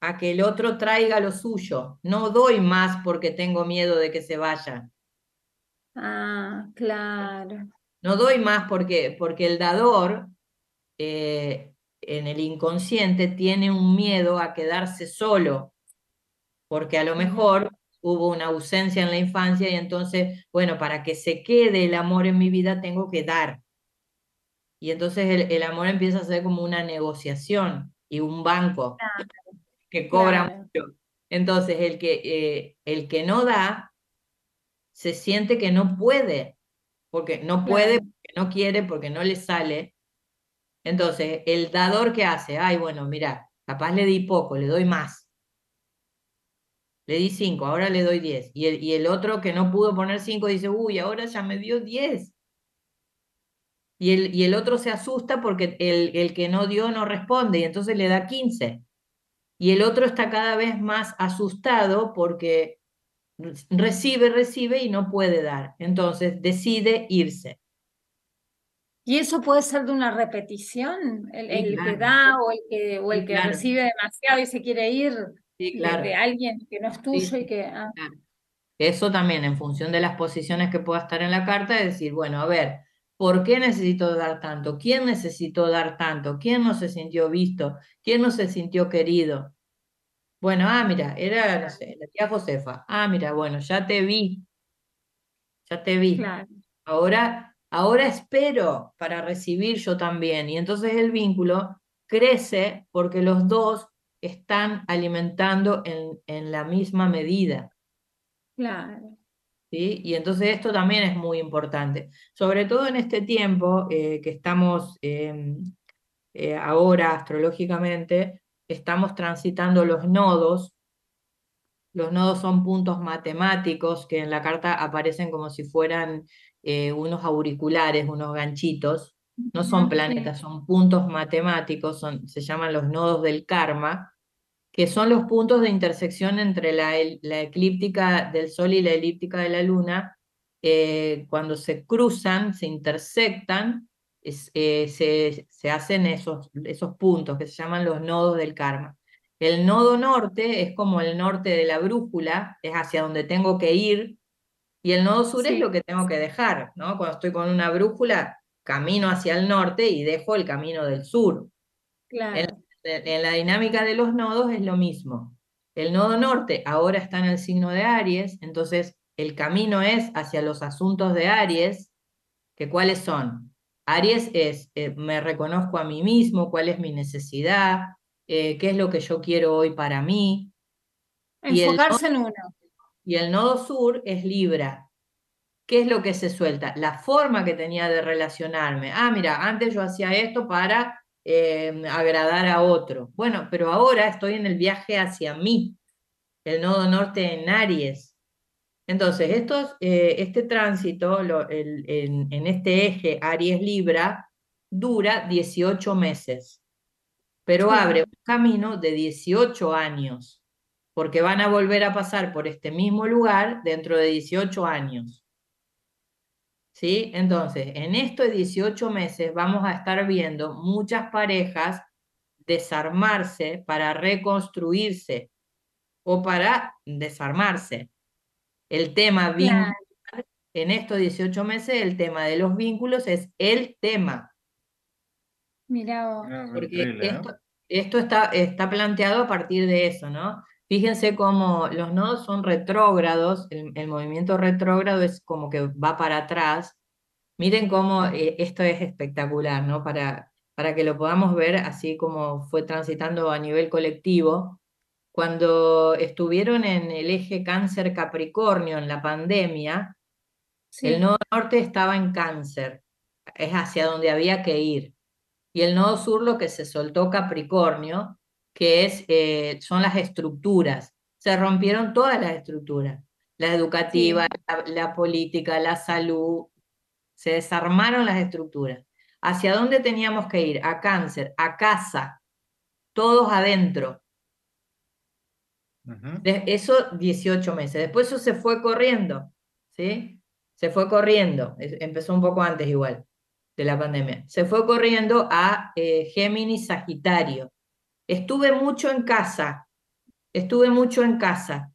a que el otro traiga lo suyo. No doy más porque tengo miedo de que se vaya. Ah, claro. No doy más porque, porque el dador eh, en el inconsciente tiene un miedo a quedarse solo, porque a lo mejor hubo una ausencia en la infancia y entonces, bueno, para que se quede el amor en mi vida tengo que dar. Y entonces el, el amor empieza a ser como una negociación y un banco que cobra claro. mucho. Entonces el que, eh, el que no da se siente que no puede, porque no puede, Claro. porque no quiere, porque no le sale. Entonces, el dador que hace, ay, bueno, mira, capaz le di poco, le doy más. Le di cinco, ahora le doy diez. Y el, y el otro que no pudo poner cinco dice, uy, ahora ya me dio diez. Y el, y el otro se asusta porque el, el que no dio no responde y entonces le da 15. Y el otro está cada vez más asustado porque re- recibe, recibe y no puede dar. Entonces decide irse. ¿Y eso puede ser de una repetición? El, que da o el que, o el que claro. recibe demasiado y se quiere ir Sí, de, claro. de alguien que no es tuyo sí. y que... ah. Eso también en función de las posiciones que pueda estar en la carta, es decir, bueno, a ver, ¿por qué necesito dar tanto? ¿Quién necesitó dar tanto? ¿Quién no se sintió visto? ¿Quién no se sintió querido? Bueno, ah, mira, era, no sé, la tía Josefa. Ah, mira, bueno, ya te vi, ya te vi. claro. Ahora, ahora espero para recibir yo también. Y entonces el vínculo crece porque los dos están alimentando en, en la misma medida. Claro. ¿Sí? Y entonces esto también es muy importante, sobre todo en este tiempo eh, que estamos em, eh, ahora astrológicamente, estamos transitando los nodos. Los nodos son puntos matemáticos que en la carta aparecen como si fueran eh, unos auriculares, unos ganchitos. No son planetas, son puntos matemáticos, son, se llaman los nodos del karma, que son los puntos de intersección entre la, la eclíptica del Sol y la elíptica de la Luna. eh, cuando se cruzan, se intersectan, es- eh, se, se hacen esos, esos puntos que se llaman los nodos del karma. El nodo norte es como el norte de la brújula, es hacia donde tengo que ir, y el nodo sur es lo que tengo que dejar, ¿no? Cuando estoy con una brújula, camino hacia el norte y dejo el camino del sur. Claro. En la dinámica de los nodos es lo mismo. El nodo norte ahora está en el signo de Aries, entonces el camino es hacia los asuntos de Aries, que cuáles son. Aries es, eh, me reconozco a mí mismo, cuál es mi necesidad, eh, qué es lo que yo quiero hoy para mí. Y Enfocarse en uno. Y el nodo sur es Libra. ¿Qué es lo que se suelta? La forma que tenía de relacionarme. Ah, mira, antes yo hacía esto para eh, agradar a otro. Bueno, pero ahora estoy en el viaje hacia mí. El nodo norte en Aries. Entonces, estos, eh, este tránsito lo- el- en, en este eje Aries-Libra dura 18 meses, pero abre un camino de 18 años, porque van a volver a pasar por este mismo lugar dentro de 18 años. ¿Sí? Entonces, en estos 18 meses vamos a estar viendo muchas parejas desarmarse para reconstruirse o para desarmarse. El tema Claro. en estos 18 meses el tema de los vínculos es el tema, Mirá vos. Ah, porque increíble, esto, esto está, está planteado a partir de eso, ¿no? Fíjense cómo los nodos son retrógrados, el, el movimiento retrógrado es como que va para atrás. Miren cómo eh, esto es espectacular, ¿no? Para, para que lo podamos ver así como fue transitando a nivel colectivo. Cuando estuvieron en el eje cáncer Capricornio en la pandemia, el nodo norte estaba en cáncer, es hacia donde había que ir. Y el nodo sur lo que se soltó Capricornio, que es, eh, son las estructuras. Se rompieron todas las estructuras, la educativa, la, la política, la salud, se desarmaron las estructuras. ¿Hacia dónde teníamos que ir? A cáncer, a casa, todos adentro. De- eso 18 meses. Después eso se fue corriendo, ¿sí? Se fue corriendo. Empezó un poco antes igual de la pandemia. Se fue corriendo a eh, Géminis Sagitario. Estuve mucho en casa. Estuve mucho en casa.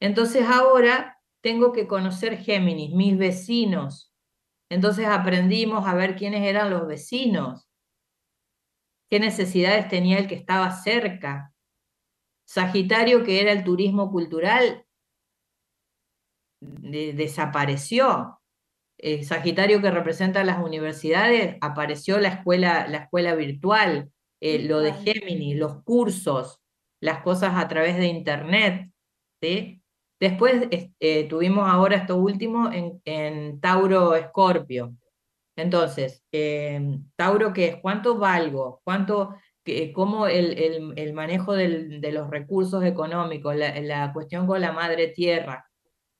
Entonces ahora tengo que conocer Géminis, mis vecinos. Entonces aprendimos a ver quiénes eran los vecinos, qué necesidades tenía el que estaba cerca. Sagitario, que era el turismo cultural, de- desapareció. Eh, Sagitario, que representa las universidades, apareció la escuela, la escuela virtual, eh, lo de. Géminis, los cursos, las cosas a través de Internet. ¿sí? Después es- eh, tuvimos ahora esto último en, en Tauro Escorpio. Entonces, em, Tauro, ¿qué es? ¿Cuánto valgo? ¿Cuánto, cómo el, el- el manejo del- de los recursos económicos, la, la cuestión con la madre tierra,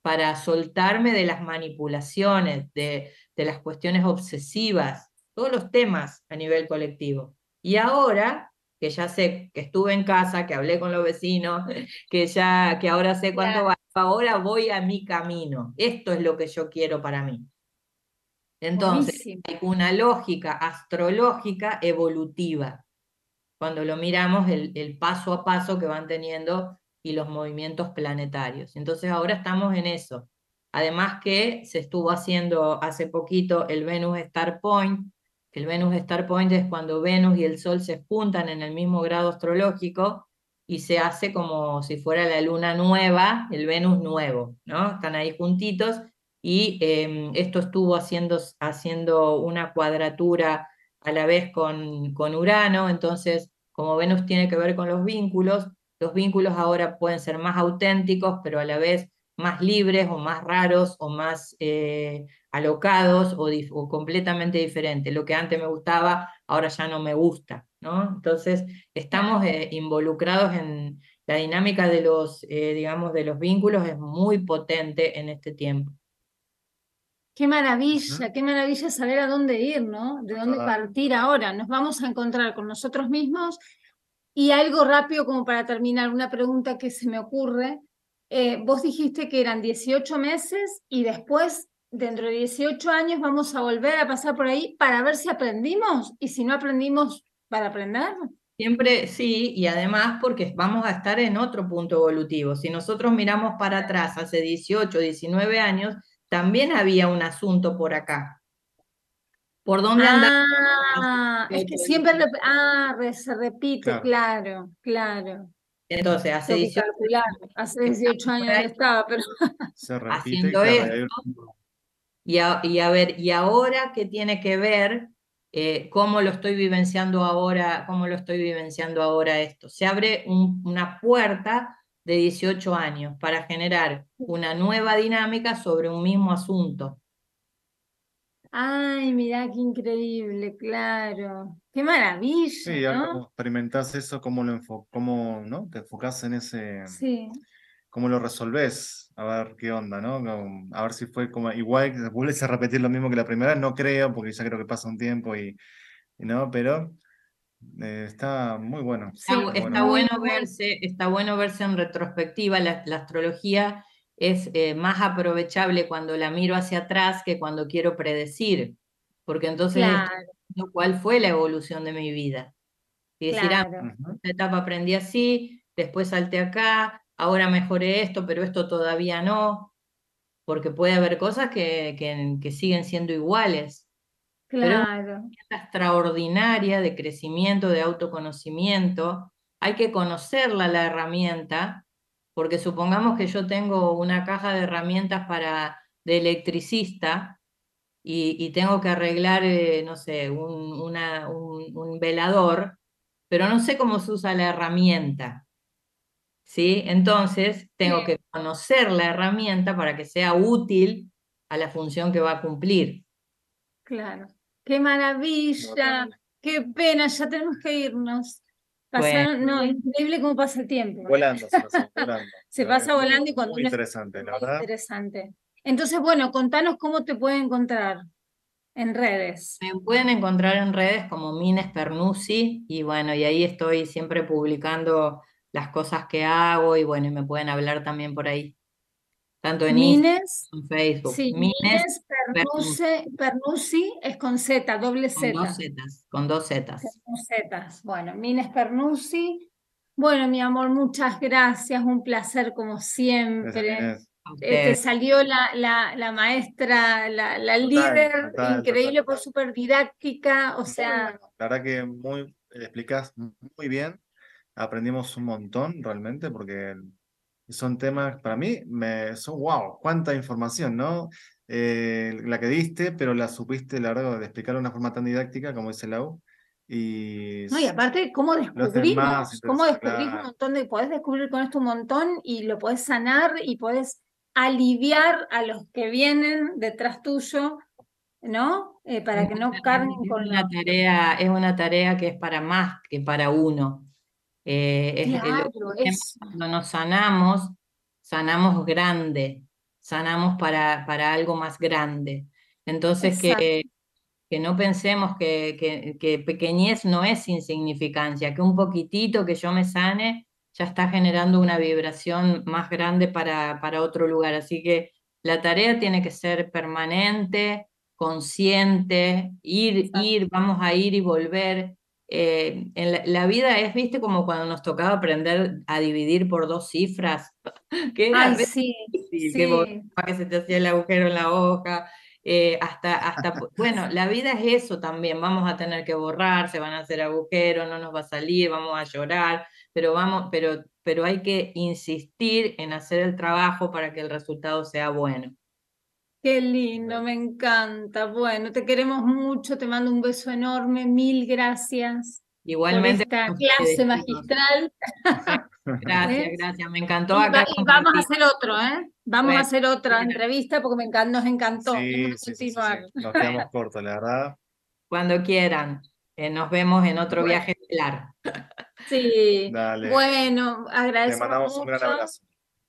para soltarme de las manipulaciones, de, de las cuestiones obsesivas, todos los temas a nivel colectivo. Y ahora, que ya sé que estuve en casa, que hablé con los vecinos, [LAUGHS] que ya, que ahora sé cuánto valgo, ahora voy a mi camino. Esto es lo que yo quiero para mí. Entonces, Buenísimo. hay una lógica astrológica evolutiva. Cuando lo miramos, el, el paso a paso que van teniendo y los movimientos planetarios. Entonces, ahora estamos en eso. Además que se estuvo haciendo hace poquito el Venus Star Point. El Venus Star Point es cuando Venus y el Sol se juntan en el mismo grado astrológico y se hace como si fuera la luna nueva, el Venus nuevo, ¿no? Están ahí juntitos y em, esto estuvo haciendo, haciendo una cuadratura a la vez con, con Urano, entonces como Venus tiene que ver con los vínculos, los vínculos ahora pueden ser más auténticos, pero a la vez más libres o más raros o más eh, alocados o, completamente diferentes. Lo que antes me gustaba, ahora ya no me gusta, ¿no? Entonces estamos eh, involucrados en la dinámica de los, eh, digamos, de los vínculos, es muy potente en este tiempo. Qué maravilla, qué maravilla saber a dónde ir, ¿no? De dónde partir ahora. Nos vamos a encontrar con nosotros mismos. Y algo rápido como para terminar, una pregunta que se me ocurre. Eh, vos dijiste que eran 18 meses y después, dentro de 18 años, vamos a volver a pasar por ahí para ver si aprendimos y si no aprendimos, para aprender. Siempre sí, y además porque vamos a estar en otro punto evolutivo. Si nosotros miramos para atrás, hace 18, 19 años, también había un asunto por acá. ¿Por dónde? Ah, es que siempre ah, se repite, claro, claro. Entonces, hace Tengo que 18 calcular. Hace [LAUGHS] 18 años no estaba, pero [LAUGHS] Se repite haciendo esto, Y a, y a ver, ¿y ahora qué tiene que ver? eh, ¿cómo lo estoy vivenciando ahora? ¿Cómo lo estoy vivenciando ahora esto? Se abre un- una puerta de 18 años para generar una nueva dinámica sobre un mismo asunto. Ay, mirá qué increíble, claro. Qué maravilla, Sí, ¿no? como experimentás eso, cómo lo enfo- cómo, ¿no? Te enfocás en ese, Sí. cómo lo resolvés, a ver qué onda, ¿no? A ver si fue como igual, que [LAUGHS] vuelves a repetir lo mismo que la primera no creo, porque ya creo que pasa un tiempo y, y no, pero eh, está muy bueno. Está, Sí, está bueno verse, está bueno verse en retrospectiva. La, la astrología es eh, más aprovechable cuando la miro hacia atrás que cuando quiero predecir, porque entonces estoy Claro, viendo cuál fue la evolución de mi vida. Y decir, ah. Ujú. esta etapa aprendí así, después salté acá, ahora mejoré esto, pero esto todavía no. porque puede haber cosas que, que- que siguen siendo iguales. Pero es una Claro. herramienta extraordinaria de crecimiento, de autoconocimiento. Hay que conocerla la herramienta, porque supongamos que yo tengo una caja de herramientas para de electricista y, y tengo que arreglar, eh, no sé, un, una- un- un velador, pero no sé cómo se usa la herramienta. ¿Sí? Entonces tengo Sí. que conocer la herramienta para que sea útil a la función que va a cumplir. Claro. Qué maravilla. Qué pena, ya tenemos que irnos. Bueno. Pasaron, no, increíble cómo pasa el tiempo. ¿eh? Volando, se pasó, volando. [LAUGHS] Se pasa muy- volando y cuando Muy uno es interesante, la muy verdad. interesante. Entonces, bueno, contanos cómo te pueden encontrar en redes. Me pueden encontrar en redes como Mines Pernuzzi y bueno, y ahí estoy siempre publicando las cosas que hago y bueno, y me pueden hablar también por ahí, tanto en Instagram, Mines, en Facebook. sí, Mines Mines es con Z, doble con dos Z. zetas, con dos zetas. Con zetas. Bueno, Mines Pernuzzi. Bueno, mi amor, muchas gracias, un placer como siempre. Eh, te salió la, la, la maestra, la, la Total, líder, total, increíble total, por súper didáctica, o sea. La verdad que muy, eh, explicás muy bien. Aprendimos un montón realmente porque son temas, para mí, me, son wow, cuánta información, ¿no? Eh, la que diste, pero la supiste, la verdad, de explicar de una forma tan didáctica como dice Lau. Y no, y aparte, cómo descubrimos, cómo descubrís un montón de, podés descubrir con esto un montón y lo podés sanar y podés aliviar a los que vienen detrás tuyo, ¿no? Eh, para que no carguen con una la... tarea, es una tarea que es para más que para uno. Eh, es es, cuando nos sanamos, sanamos grande, sanamos para, para algo más grande. Entonces que, que no pensemos que, que, que pequeñez no es insignificancia, que un poquitito que yo me sane ya está generando una vibración más grande para, para otro lugar. Así que la tarea tiene que ser permanente, consciente, ir, Exacto. ir, vamos a ir y volver. Eh, en la, la vida es, viste, como cuando nos tocaba aprender a dividir por dos cifras, [LAUGHS] que era Ay, sí, difícil, que vos- sí, que se te hacía el agujero en la hoja, eh, hasta, hasta, bueno, [LAUGHS] la vida es eso también, vamos a tener que borrar, se van a hacer agujeros, no nos va a salir, vamos a llorar, pero vamos, pero, pero hay que insistir en hacer el trabajo para que el resultado sea bueno. Qué lindo, me encanta. Bueno, te queremos mucho, te mando un beso enorme, mil gracias por Igualmente esta con clase magistral. Gracias, ¿eh? gracias, me encantó acá y vamos a hacer otro, ¿eh? Vamos a hacer otra bueno. entrevista porque me nos encantó. Sí, sí, sí, sí, sí. continuar. Nos quedamos cortos, la verdad. Cuando quieran, eh, nos vemos en otro Bueno. viaje estelar. Sí, Dale. bueno, Te agradecemos mandamos un gran abrazo.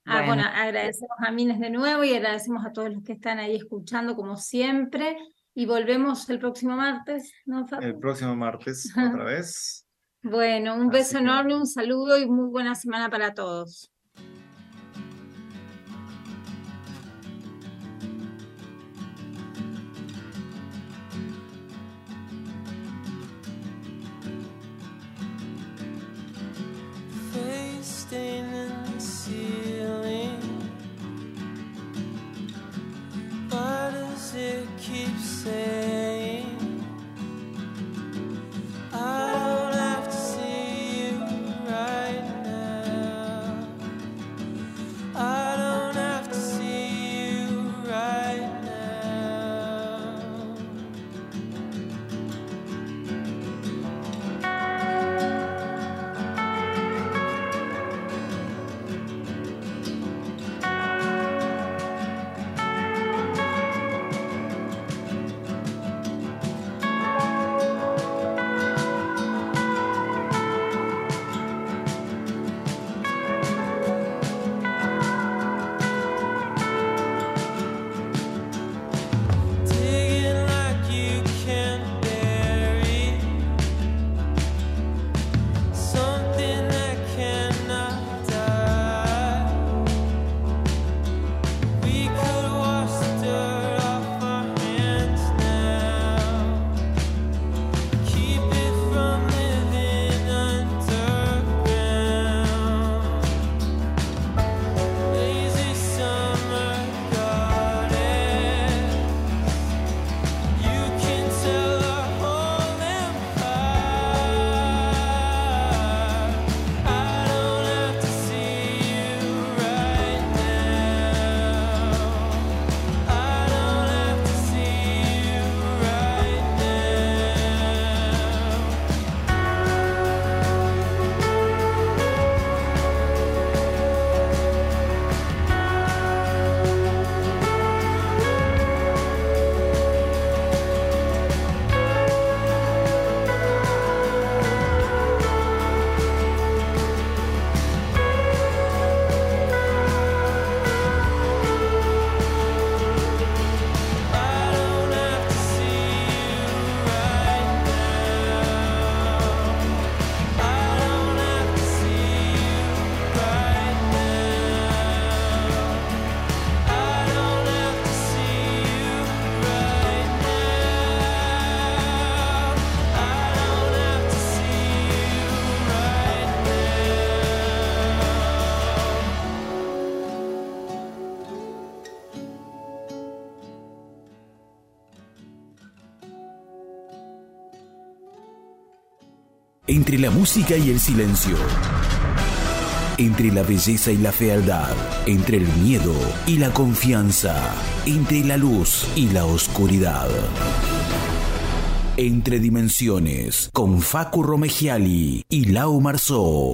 Ah, bueno, Bueno. agradecemos a Mines de nuevo y agradecemos a todos los que están ahí escuchando como siempre. Y volvemos el próximo martes, ¿no, Facu? El próximo martes, [LAUGHS] otra vez. Bueno, un beso que- enorme, un saludo y muy buena semana para todos. face say la música y el silencio. Entre la belleza y la fealdad. Entre el miedo y la confianza. Entre la luz y la oscuridad. Entre dimensiones. Con Facu Romegiali y Lau Marzó.